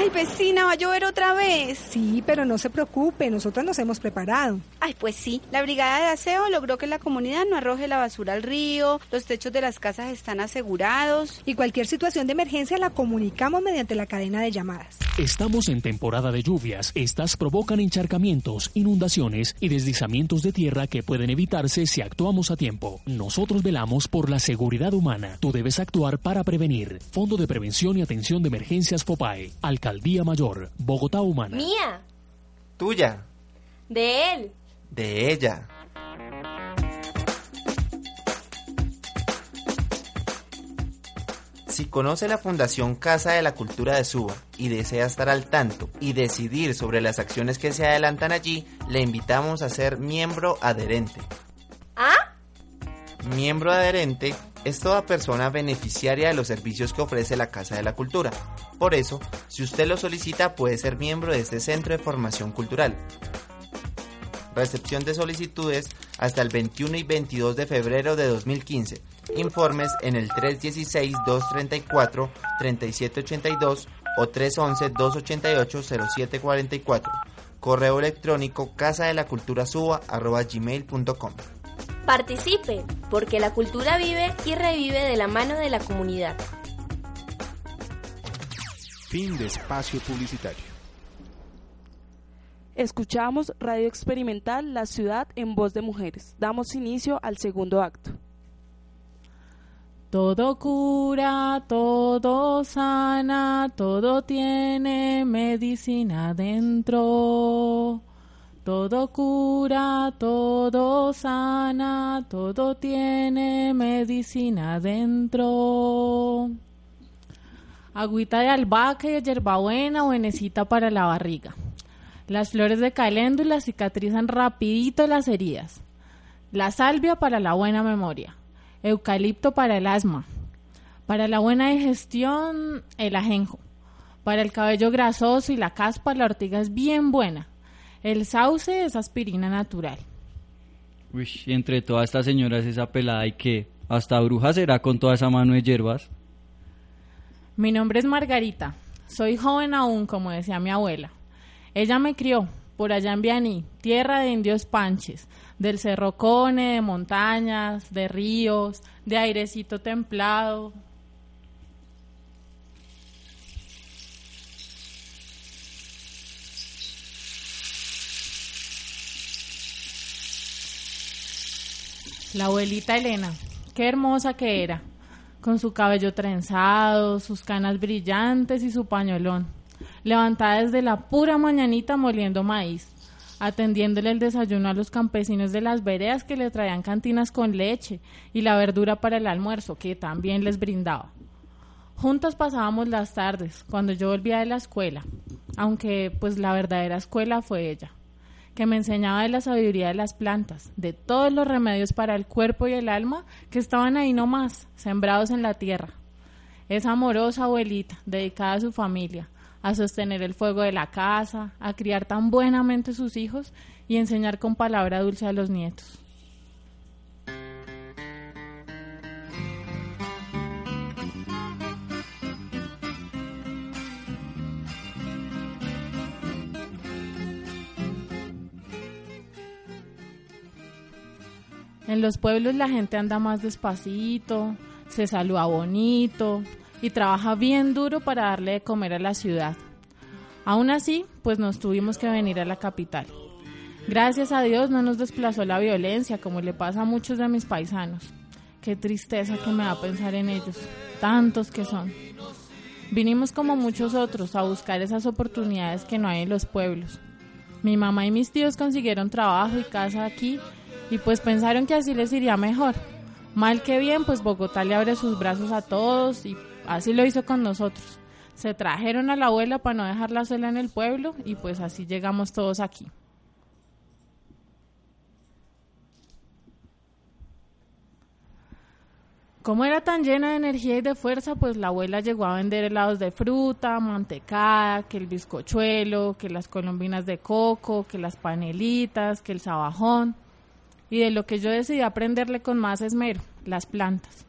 Ay, vecina, va a llover otra vez. Sí, pero no se preocupe, nosotros nos hemos preparado. Ay, pues sí, la brigada de aseo logró que la comunidad no arroje la basura al río, los techos de las casas están asegurados. Y cualquier situación de emergencia la comunicamos mediante la cadena de llamadas. Estamos en temporada de lluvias. Estas provocan encharcamientos, inundaciones y deslizamientos de tierra que pueden evitarse si actuamos a tiempo. Nosotros velamos por la seguridad humana. Tú debes actuar para prevenir. Fondo de Prevención y Atención de Emergencias FOPAE. Alcaldía Mayor. Bogotá Humana. Mía, Tuya. de él. De ella. Si conoce la Fundación Casa de la Cultura de Suba y desea estar al tanto y decidir sobre las acciones que se adelantan allí, le invitamos a ser miembro adherente. ¿Ah? Miembro adherente es toda persona beneficiaria de los servicios que ofrece la Casa de la Cultura. Por eso, si usted lo solicita, puede ser miembro de este centro de formación cultural. Recepción de solicitudes hasta el 21 y 22 de febrero de 2015. Informes en el 316-234-3782 o 311-288-0744. Correo electrónico casa de. Participe, porque la cultura vive y revive de la mano de la comunidad. Fin de espacio publicitario. Escuchamos Radio Experimental La Ciudad en Voz de Mujeres. Damos inicio al segundo acto. Todo cura, todo sana, todo tiene medicina dentro. Todo cura, todo sana, todo tiene medicina dentro. Agüita de albahaca y hierbabuena, buenecita para la barriga. Las flores de caléndula cicatrizan rapidito las heridas. La salvia para la buena memoria. Eucalipto para el asma. Para la buena digestión, el ajenjo. Para el cabello grasoso y la caspa, la ortiga es bien buena. El sauce es aspirina natural. Uy, y entre todas estas señoras esa pelada y que hasta bruja será con toda esa mano de hierbas. Mi nombre es Margarita. Soy joven aún, como decía mi abuela. Ella me crió por allá en Vianí, tierra de indios panches, del cerro Cone, de montañas, de ríos, de airecito templado. La abuelita Elena, qué hermosa que era, con su cabello trenzado, sus canas brillantes y su pañolón, levantada desde la pura mañanita moliendo maíz, atendiéndole el desayuno a los campesinos de las veredas que le traían cantinas con leche y la verdura para el almuerzo, que también les brindaba. Juntas pasábamos las tardes, cuando yo volvía de la escuela, aunque pues la verdadera escuela fue ella que me enseñaba de la sabiduría de las plantas, de todos los remedios para el cuerpo y el alma que estaban ahí nomás, sembrados en la tierra. Esa amorosa abuelita, dedicada a su familia, a sostener el fuego de la casa, a criar tan buenamente sus hijos y enseñar con palabra dulce a los nietos. En los pueblos la gente anda más despacito, se saluda bonito y trabaja bien duro para darle de comer a la ciudad. Aún así, pues nos tuvimos que venir a la capital. Gracias a Dios no nos desplazó la violencia como le pasa a muchos de mis paisanos. Qué tristeza que me da pensar en ellos, tantos que son. Vinimos como muchos otros a buscar esas oportunidades que no hay en los pueblos. Mi mamá y mis tíos consiguieron trabajo y casa aquí y pues pensaron que así les iría mejor. Mal que bien, pues Bogotá le abre sus brazos a todos y así lo hizo con nosotros. Se trajeron a la abuela para no dejarla sola en el pueblo y pues así llegamos todos aquí. Como era tan llena de energía y de fuerza, pues la abuela llegó a vender helados de fruta, mantecada, que el bizcochuelo, que las colombinas de coco, que las panelitas, que el sabajón. Y de lo que yo decidí aprenderle con más esmero, las plantas.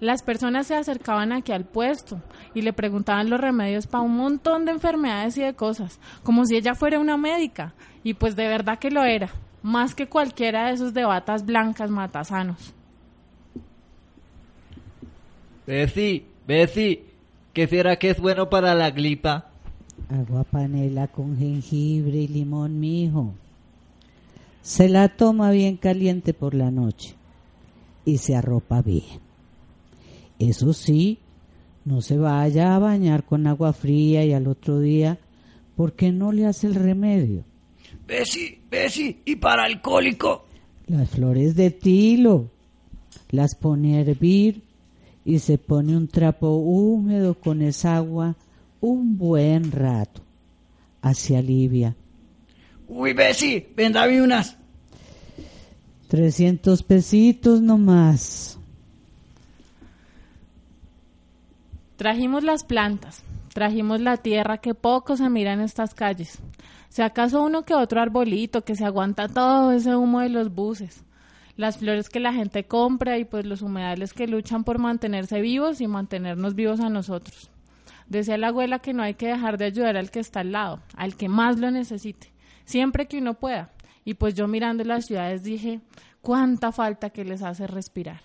Las personas se acercaban aquí al puesto y le preguntaban los remedios para un montón de enfermedades y de cosas, como si ella fuera una médica. Y pues de verdad que lo era, más que cualquiera de esos de batas blancas matasanos. Bessie, Bessie, ¿qué será que es bueno para la gripa? Agua panela con jengibre y limón, mijo. Se la toma bien caliente por la noche y se arropa bien. Eso sí, no se vaya a bañar con agua fría y al otro día, porque no le hace el remedio. Bessie, Bessie, ¿y para alcohólico? Las flores de tilo las pone a hervir y se pone un trapo húmedo con esa agua un buen rato. Así alivia. Uy, Bessie, vendame unas. Trescientos pesitos nomás. Trajimos las plantas, trajimos la tierra que poco se mira en estas calles. Si acaso uno que otro arbolito que se aguanta todo ese humo de los buses. Las flores que la gente compra y pues los humedales que luchan por mantenerse vivos y mantenernos vivos a nosotros. Decía la abuela que no hay que dejar de ayudar al que está al lado, al que más lo necesite, siempre que uno pueda. Y pues yo mirando las ciudades dije, cuánta falta que les hace respirar.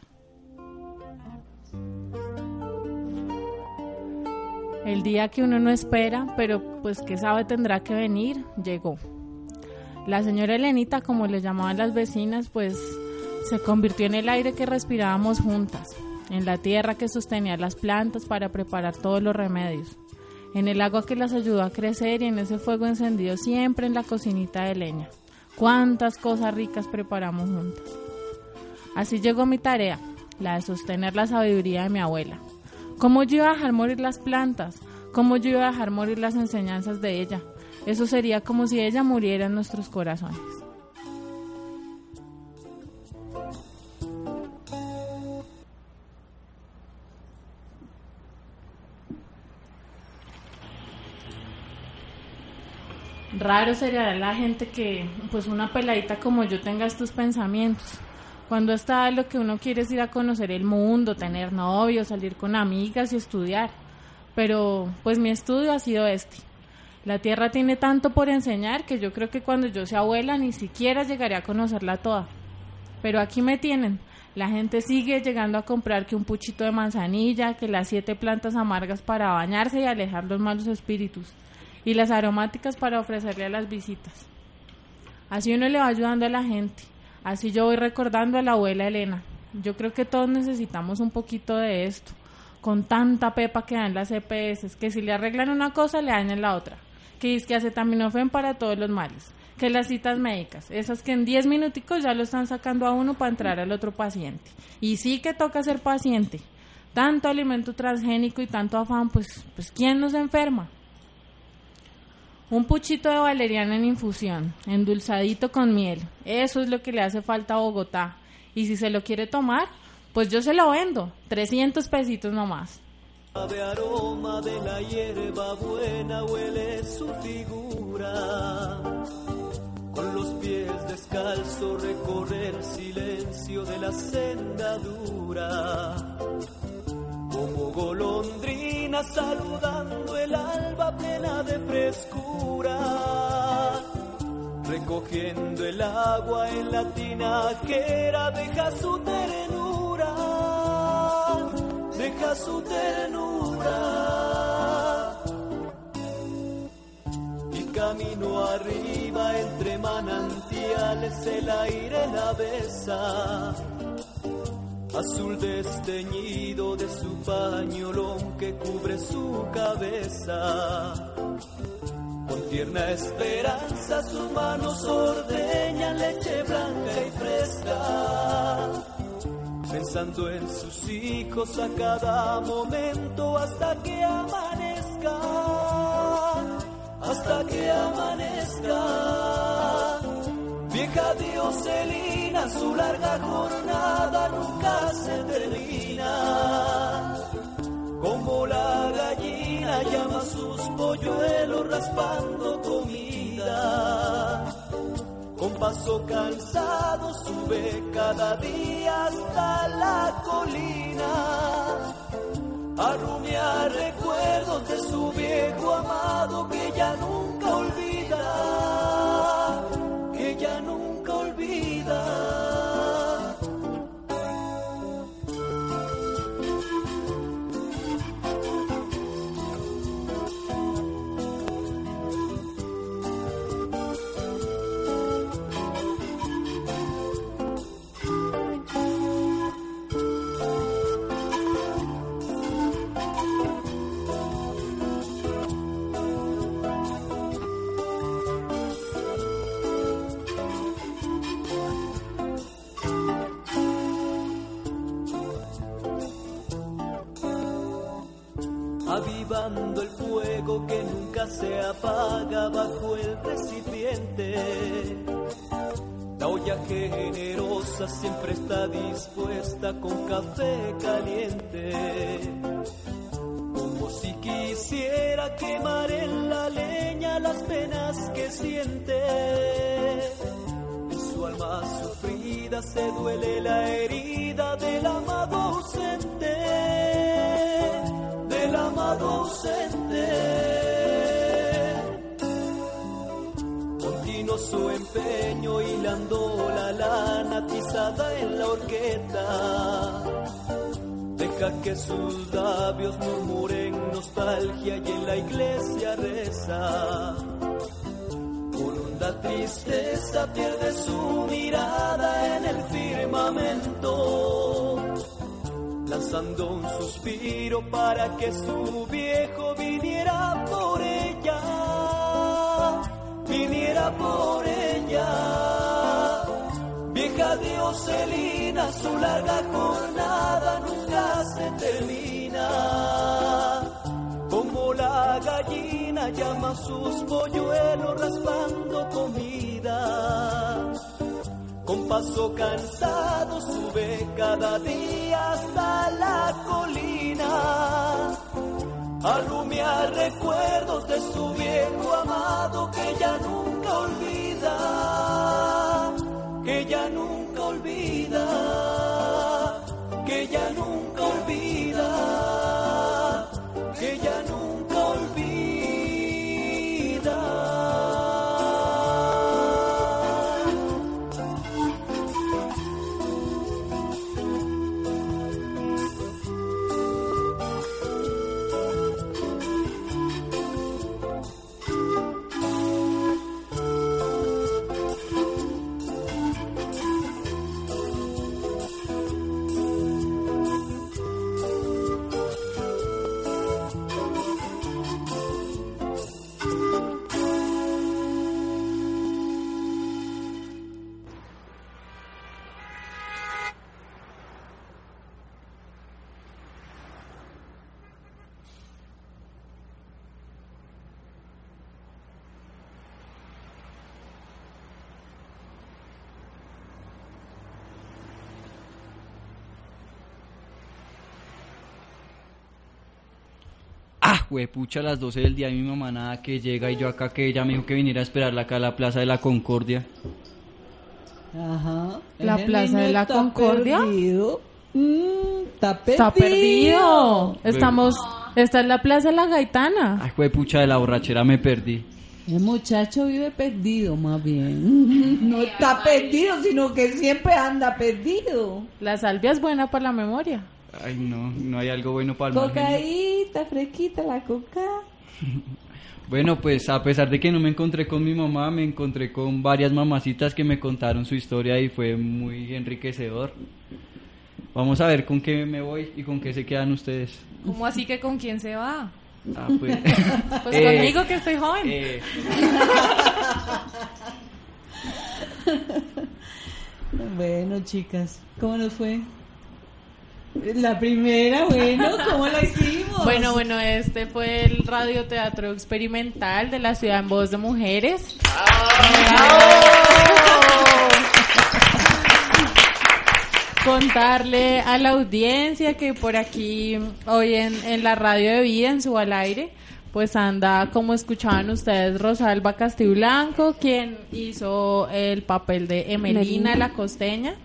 El día que uno no espera, pero pues que sabe tendrá que venir, llegó. La señora Elenita, como le llamaban las vecinas, pues se convirtió en el aire que respirábamos juntas, en la tierra que sostenía las plantas para preparar todos los remedios, en el agua que las ayudó a crecer y en ese fuego encendido siempre en la cocinita de leña. Cuántas cosas ricas preparamos juntas. Así llegó mi tarea, la de sostener la sabiduría de mi abuela. ¿Cómo yo iba a dejar morir las plantas? ¿Cómo yo iba a dejar morir las enseñanzas de ella? Eso sería como si ella muriera en nuestros corazones. Raro sería la gente que, pues una peladita como yo tenga estos pensamientos. Cuando está lo que uno quiere es ir a conocer el mundo, tener novios, salir con amigas y estudiar. Pero pues mi estudio ha sido este. La tierra tiene tanto por enseñar que yo creo que cuando yo sea abuela ni siquiera llegaré a conocerla toda. Pero aquí me tienen. La gente sigue llegando a comprar que un puchito de manzanilla, que las siete plantas amargas para bañarse y alejar los malos espíritus, y las aromáticas para ofrecerle a las visitas. Así uno le va ayudando a la gente. Así yo voy recordando a la abuela Elena. Yo creo que todos necesitamos un poquito de esto. Con tanta pepa que dan las EPS, que si le arreglan una cosa, le dañan la otra. Que es que acetaminofén para todos los males. Que las citas médicas, esas que en 10 minuticos ya lo están sacando a uno para entrar al otro paciente. Y sí que toca ser paciente. Tanto alimento transgénico y tanto afán, pues, pues ¿quién nos enferma? Un puchito de valeriana en infusión, endulzadito con miel. Eso es lo que le hace falta a Bogotá. Y si se lo quiere tomar, pues yo se lo vendo. 300 pesitos nomás. De aroma de la hierba buena huele su figura. Con los pies descalzos recorre el silencio de la senda dura. Como golondrina saludando el alba plena de frescura. Recogiendo el agua en la tinaquera deja su ternura. Deja su ternura. Y camino arriba entre manantiales el aire la besa azul desteñido de su pañolón que cubre su cabeza. Con tierna esperanza sus manos ordeñan leche blanca y fresca. pensando en sus hijos a cada momento hasta que amanezca, hasta que amanezca. Vieja Su larga jornada nunca se termina. Como la gallina llama sus polluelos raspando comida. Con paso cansado sube cada día hasta la colina. A rumiar recuerdos de su viejo amado que ya nunca siempre está dispuesta con café caliente. Como si quisiera quemar en la leña las penas que siente. En su alma sufrida se duele la herida del amado ausente del amado ausente. Continuó su empeño hilando la en la horqueta. Deja que sus labios murmuren nostalgia y en la iglesia reza. Con honda tristeza pierde su mirada en el firmamento lanzando un suspiro para que su viejo viniera por ella, viniera por ella. Dioselina, su larga jornada nunca se termina. Como la gallina llama sus polluelos raspando comida con paso cansado sube cada día hasta la colina. A rumiar recuerdos de su viejo amado que ya nunca olvida, que ya nunca que ya nunca olvida, Huepucha, a las 12 del día y mi mamá nada que llega y yo acá que ella me dijo que viniera a esperarla acá a la Plaza de la Concordia. Ajá. ¿La Plaza de la Concordia? perdido. Mm, está perdido. Está perdido. Estamos, está en la Plaza de la Gaitana. Ay, huepucha, de la borrachera me perdí. El muchacho vive perdido, más bien. No está perdido, sino que siempre anda perdido. La salvia es buena para la memoria. Ay, no, no hay algo bueno para el fresquita la coca. Bueno, pues a pesar de que no me encontré con mi mamá, me encontré con varias mamacitas que me contaron su historia y fue muy enriquecedor. Vamos a ver con qué me voy y con qué se quedan ustedes. ¿Cómo así que con quién se va? Ah, pues. Pues Eh, conmigo que estoy joven. eh, Bueno, chicas, ¿cómo nos fue? La primera, bueno, ¿cómo la hicimos? Bueno, bueno, este fue el radioteatro experimental de la ciudad en voz de mujeres. Contarle a la audiencia que por aquí, hoy en, en la radio de vida, en su al aire, pues anda, como escuchaban ustedes, Rosalba Castiblanco, quien hizo el papel de Emelina Emelina. la costeña,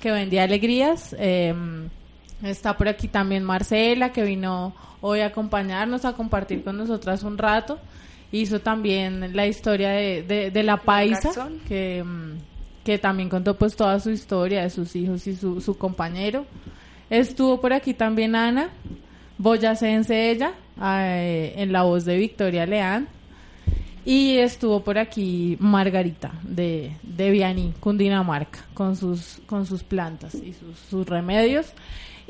que vendía alegrías. Eh, está por aquí también Marcela, que vino hoy a acompañarnos, a compartir con nosotras un rato. Hizo también la historia de, de, de la paisa, que, mm, que también contó pues toda su historia de sus hijos y su, su compañero. Estuvo por aquí también Ana, boyacense ella, eh, en la voz de Victoria Leán. Y estuvo por aquí Margarita de, de Vianí, Cundinamarca, con sus, con sus plantas y sus, sus remedios.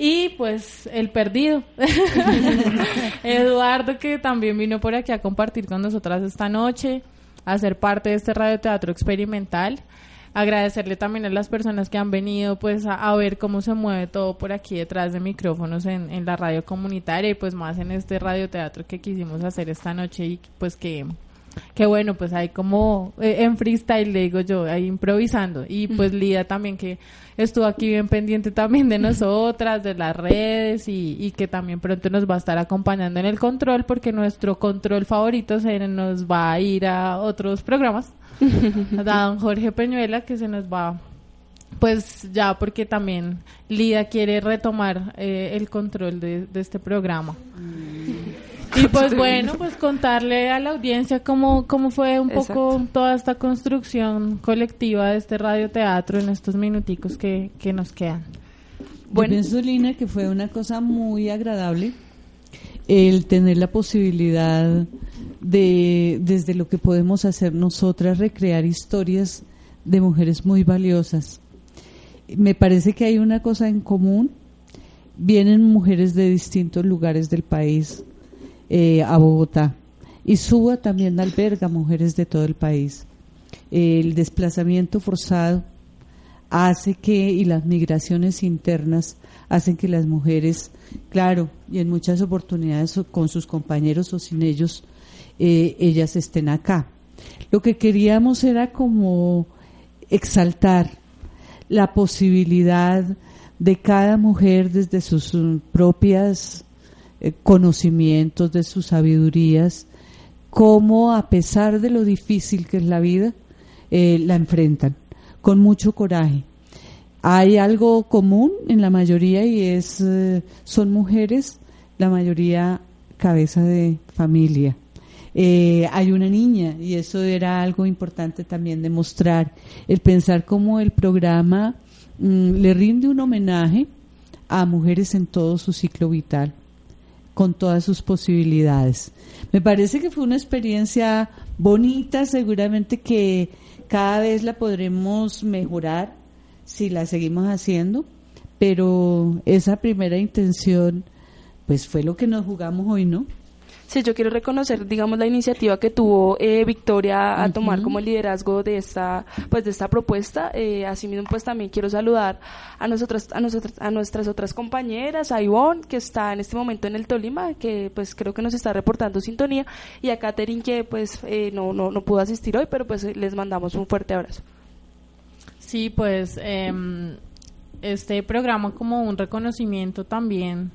Y pues el perdido, Eduardo, que también vino por aquí a compartir con nosotras esta noche, a ser parte de este radioteatro experimental. Agradecerle también a las personas que han venido pues a, ver cómo se mueve todo por aquí detrás de micrófonos en, en la radio comunitaria y pues más en este radioteatro que quisimos hacer esta noche y pues que que bueno, pues ahí como eh, en freestyle le digo yo, ahí improvisando. Y pues Lida también que estuvo aquí bien pendiente también de nosotras, de las redes y, y que también pronto nos va a estar acompañando en el control porque nuestro control favorito se nos va a ir a otros programas. a don Jorge Peñuela que se nos va pues ya porque también Lida quiere retomar eh, el control de, de este programa. Y pues bueno, pues contarle a la audiencia cómo, cómo fue un poco toda esta construcción colectiva de este radioteatro en estos minuticos que, que nos quedan. Yo pienso, Lina, que fue una cosa muy agradable el tener la posibilidad de, desde lo que podemos hacer nosotras, recrear historias de mujeres muy valiosas. Me parece que hay una cosa en común. Vienen mujeres de distintos lugares del país eh, a Bogotá y Suba también alberga mujeres de todo el país. El desplazamiento forzado hace que, y las migraciones internas hacen que las mujeres, claro, y en muchas oportunidades con sus compañeros o sin ellos, eh, ellas estén acá. Lo que queríamos era como exaltar la posibilidad de cada mujer desde sus propias eh, conocimientos, de sus sabidurías, cómo a pesar de lo difícil que es la vida, eh, la enfrentan con mucho coraje. Hay algo común en la mayoría y es eh, son mujeres, la mayoría cabeza de familia. Hay una niña y eso era algo importante también demostrar, el pensar cómo el programa mm, le rinde un homenaje a mujeres en todo su ciclo vital con todas sus posibilidades. Me parece que fue una experiencia bonita, seguramente que cada vez la podremos mejorar si la seguimos haciendo, pero esa primera intención pues fue lo que nos jugamos hoy, ¿no? Sí, yo quiero reconocer, digamos, la iniciativa que tuvo eh, Victoria a tomar como el liderazgo de esta, pues, de esta propuesta. Eh, asimismo, pues, también quiero saludar a nosotras, a nosotras, a nuestras otras compañeras, a Ivonne, que está en este momento en el Tolima, que, pues, creo que nos está reportando sintonía, y a Katherine, que, pues, eh, no, no, no pudo asistir hoy, pero, pues, les mandamos un fuerte abrazo. Sí, pues em, este programa como un reconocimiento también,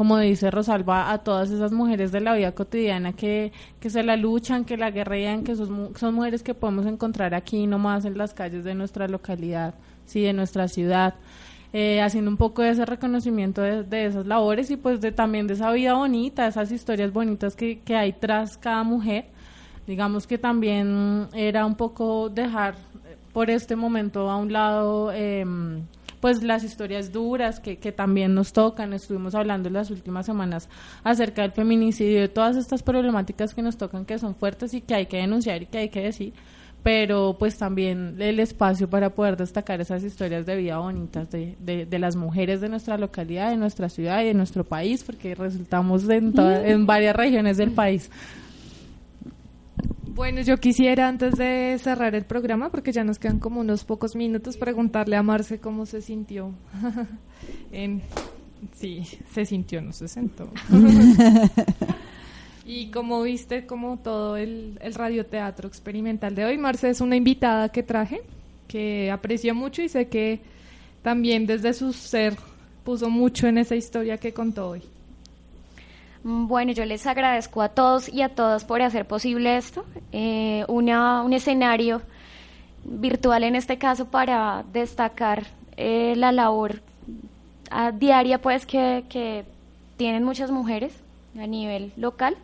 como dice Rosalba, a todas esas mujeres de la vida cotidiana que, que se la luchan, que la guerrean, que son, son mujeres que podemos encontrar aquí nomás en las calles de nuestra localidad, sí, de nuestra ciudad. eh, haciendo un poco de ese reconocimiento de, de esas labores y pues de también de esa vida bonita, esas historias bonitas que, que hay tras cada mujer. Digamos que también era un poco dejar eh, por este momento a un lado em, pues las historias duras que, que también nos tocan. Estuvimos hablando en las últimas semanas acerca del feminicidio, de todas estas problemáticas que nos tocan que son fuertes y que hay que denunciar y que hay que decir pero pues también el espacio para poder destacar esas historias de vida bonitas de, de, de las mujeres de nuestra localidad, de nuestra ciudad y de nuestro país, porque resultamos en, en varias regiones del país. Bueno, yo quisiera antes de cerrar el programa, porque ya nos quedan como unos pocos minutos, preguntarle a Marce cómo se sintió en Sí, se sintió, no se sentó. y como viste, como todo el, el radioteatro experimental de hoy, Marce es una invitada que traje, que aprecio mucho y sé que también desde su ser puso mucho en esa historia que contó hoy. Bueno, yo les agradezco a todos y a todas por hacer posible esto, eh, una, un escenario virtual en este caso para destacar eh, la labor a diaria pues que, que tienen muchas mujeres a nivel local.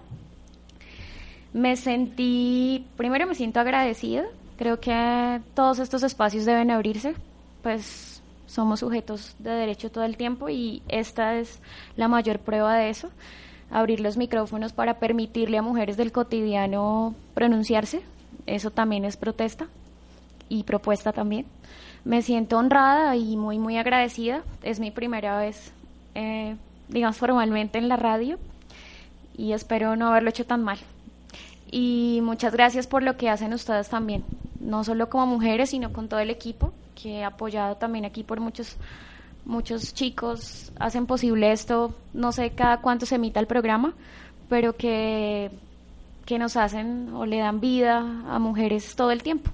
Me sentí, primero me siento agradecida, creo que todos estos espacios deben abrirse, pues somos sujetos de derecho todo el tiempo y esta es la mayor prueba de eso, abrir los micrófonos para permitirle a mujeres del cotidiano pronunciarse, eso también es protesta y propuesta también. Me siento honrada y muy, muy agradecida. Es mi primera vez, eh, digamos, formalmente en la radio y espero no haberlo hecho tan mal. Y muchas gracias por lo que hacen ustedes también, no solo como mujeres, sino con todo el equipo que he apoyado también aquí por muchos muchos chicos hacen posible esto, no sé cada cuánto se emita el programa, pero que, que nos hacen o le dan vida a mujeres todo el tiempo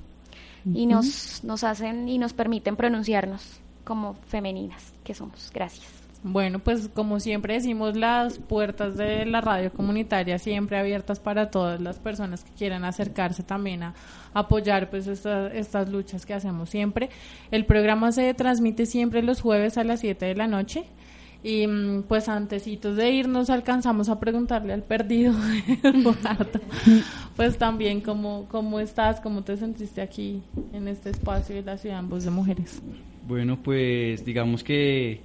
y nos, nos hacen y nos permiten pronunciarnos como femeninas que somos. Gracias. Bueno, pues como siempre decimos, las puertas de la radio comunitaria siempre abiertas para todas las personas que quieran acercarse también a apoyar pues esta- estas luchas que hacemos siempre. El programa se transmite siempre los jueves a las 7 de la noche. Y mm, pues antesitos de irnos alcanzamos a preguntarle al perdido pues también cómo, cómo estás, cómo te sentiste aquí en este espacio de la ciudad en voz de mujeres. Bueno, pues digamos que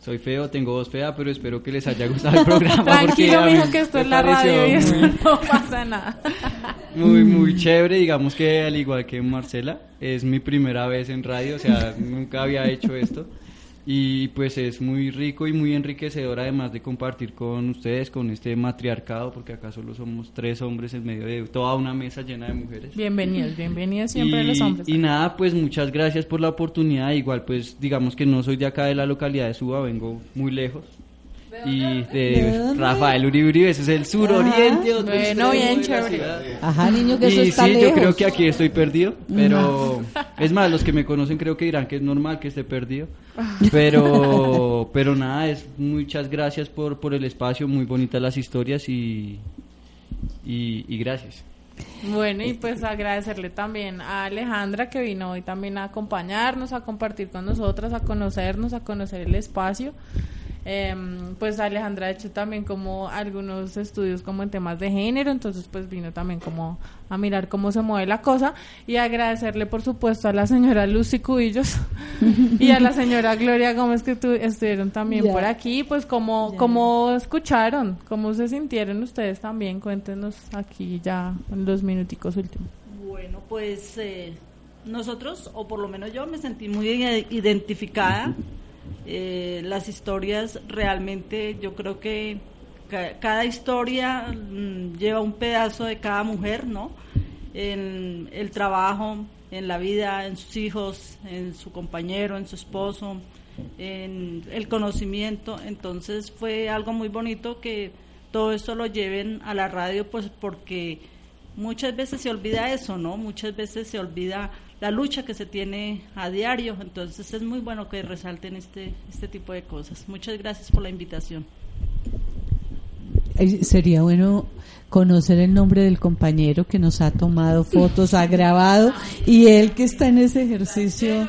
soy feo, tengo voz fea, pero espero que les haya gustado el programa. Tranquilo, mijo, que esto es la radio y eso muy- no pasa nada. Muy, muy chévere, digamos que al igual que Marcela, es mi primera vez en radio, o sea, nunca había hecho esto. Y pues es muy rico y muy enriquecedor además de compartir con ustedes, con este matriarcado, porque acá solo somos tres hombres en medio de toda una mesa llena de mujeres. Bienvenidos, bienvenidos siempre y, los hombres. Y nada, pues muchas gracias por la oportunidad. Igual, pues digamos que no soy de acá de la localidad de Suba, vengo muy lejos. Y ¿De? Rafael Uribe Uribe, ese es el suroriente. Ajá. Bueno, bien chévere. Ajá, niño, que eso y está sí, yo creo que aquí estoy perdido, pero es más, los que me conocen creo que dirán que es normal que esté perdido, pero pero nada, es muchas gracias por, por el espacio, muy bonitas las historias y, y, y gracias. Bueno, y pues agradecerle también a Alejandra que vino hoy también a acompañarnos, a compartir con nosotras, a conocernos, a conocer el espacio. Em, pues Alejandra ha hecho también como algunos estudios como en temas de género, entonces pues vino también como a mirar cómo se mueve la cosa y agradecerle por supuesto a la señora Lucy Cubillos y a la señora Gloria Gómez que tu- estuvieron también por aquí, pues como, como escucharon, cómo se sintieron ustedes también, cuéntenos aquí ya en los minuticos últimos. Bueno, pues eh, nosotros, o por lo menos yo, me sentí muy ide- identificada. Eh, las historias realmente, yo creo que ca- cada historia mm, lleva un pedazo de cada mujer, ¿no? En el trabajo, en la vida, en sus hijos, en su compañero, en su esposo, en el conocimiento. Entonces fue algo muy bonito que todo esto lo lleven a la radio, pues porque muchas veces se olvida eso, ¿no? Muchas veces se olvida la lucha que se tiene a diario, entonces es muy bueno que resalten este, este tipo de cosas. Muchas gracias por la invitación. Sería bueno conocer el nombre del compañero que nos ha tomado fotos, ha grabado y él que está en ese ejercicio,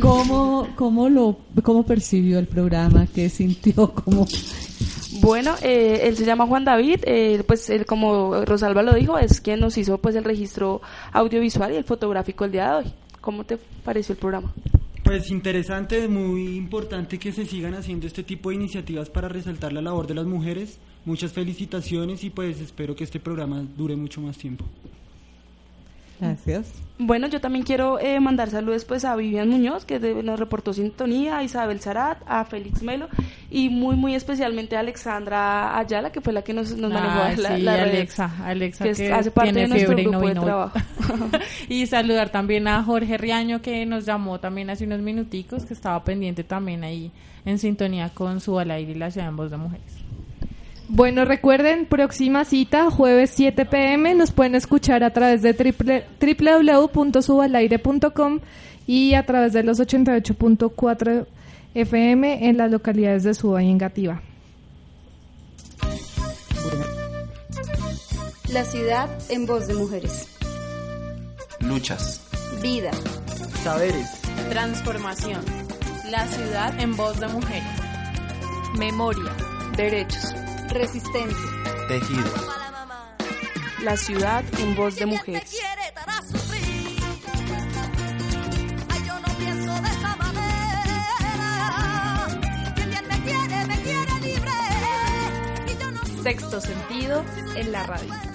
¿cómo, cómo, lo, cómo percibió el programa? ¿Qué sintió? ¿Cómo? Bueno, eh, él se llama Juan David, eh, pues él, como Rosalba lo dijo, es quien nos hizo pues el registro audiovisual y el fotográfico el día de hoy. ¿Cómo te pareció el programa? Pues interesante, muy importante que se sigan haciendo este tipo de iniciativas para resaltar la labor de las mujeres. Muchas felicitaciones y pues espero que este programa dure mucho más tiempo. Gracias. Bueno, yo también quiero eh, mandar saludos pues a Vivian Muñoz, que de- nos reportó sintonía, a Isabel Zarat, a Félix Melo y muy, muy especialmente a Alexandra Ayala, que fue la que nos, nos manejó Ay, la, sí, la red, Alexa, Alexa que, que, hace parte tiene de nuestro fiebre y no grupo de trabajo. y saludar también a Jorge Riaño que nos llamó también hace unos minuticos, que estaba pendiente también ahí en sintonía con su al aire y la ciudad en voz de mujeres. Bueno, recuerden, próxima cita, jueves 7 pm, nos pueden escuchar a través de triple- www.subalaire.com y a través de los 88.4 FM en las localidades de Suba y Engativá. La ciudad en voz de mujeres. Luchas. Vida. Saberes. Transformación. La ciudad en voz de mujeres. Memoria. Derechos. Resistencia. Tejidos. La ciudad en voz de mujeres. Sexto sentido en la radio.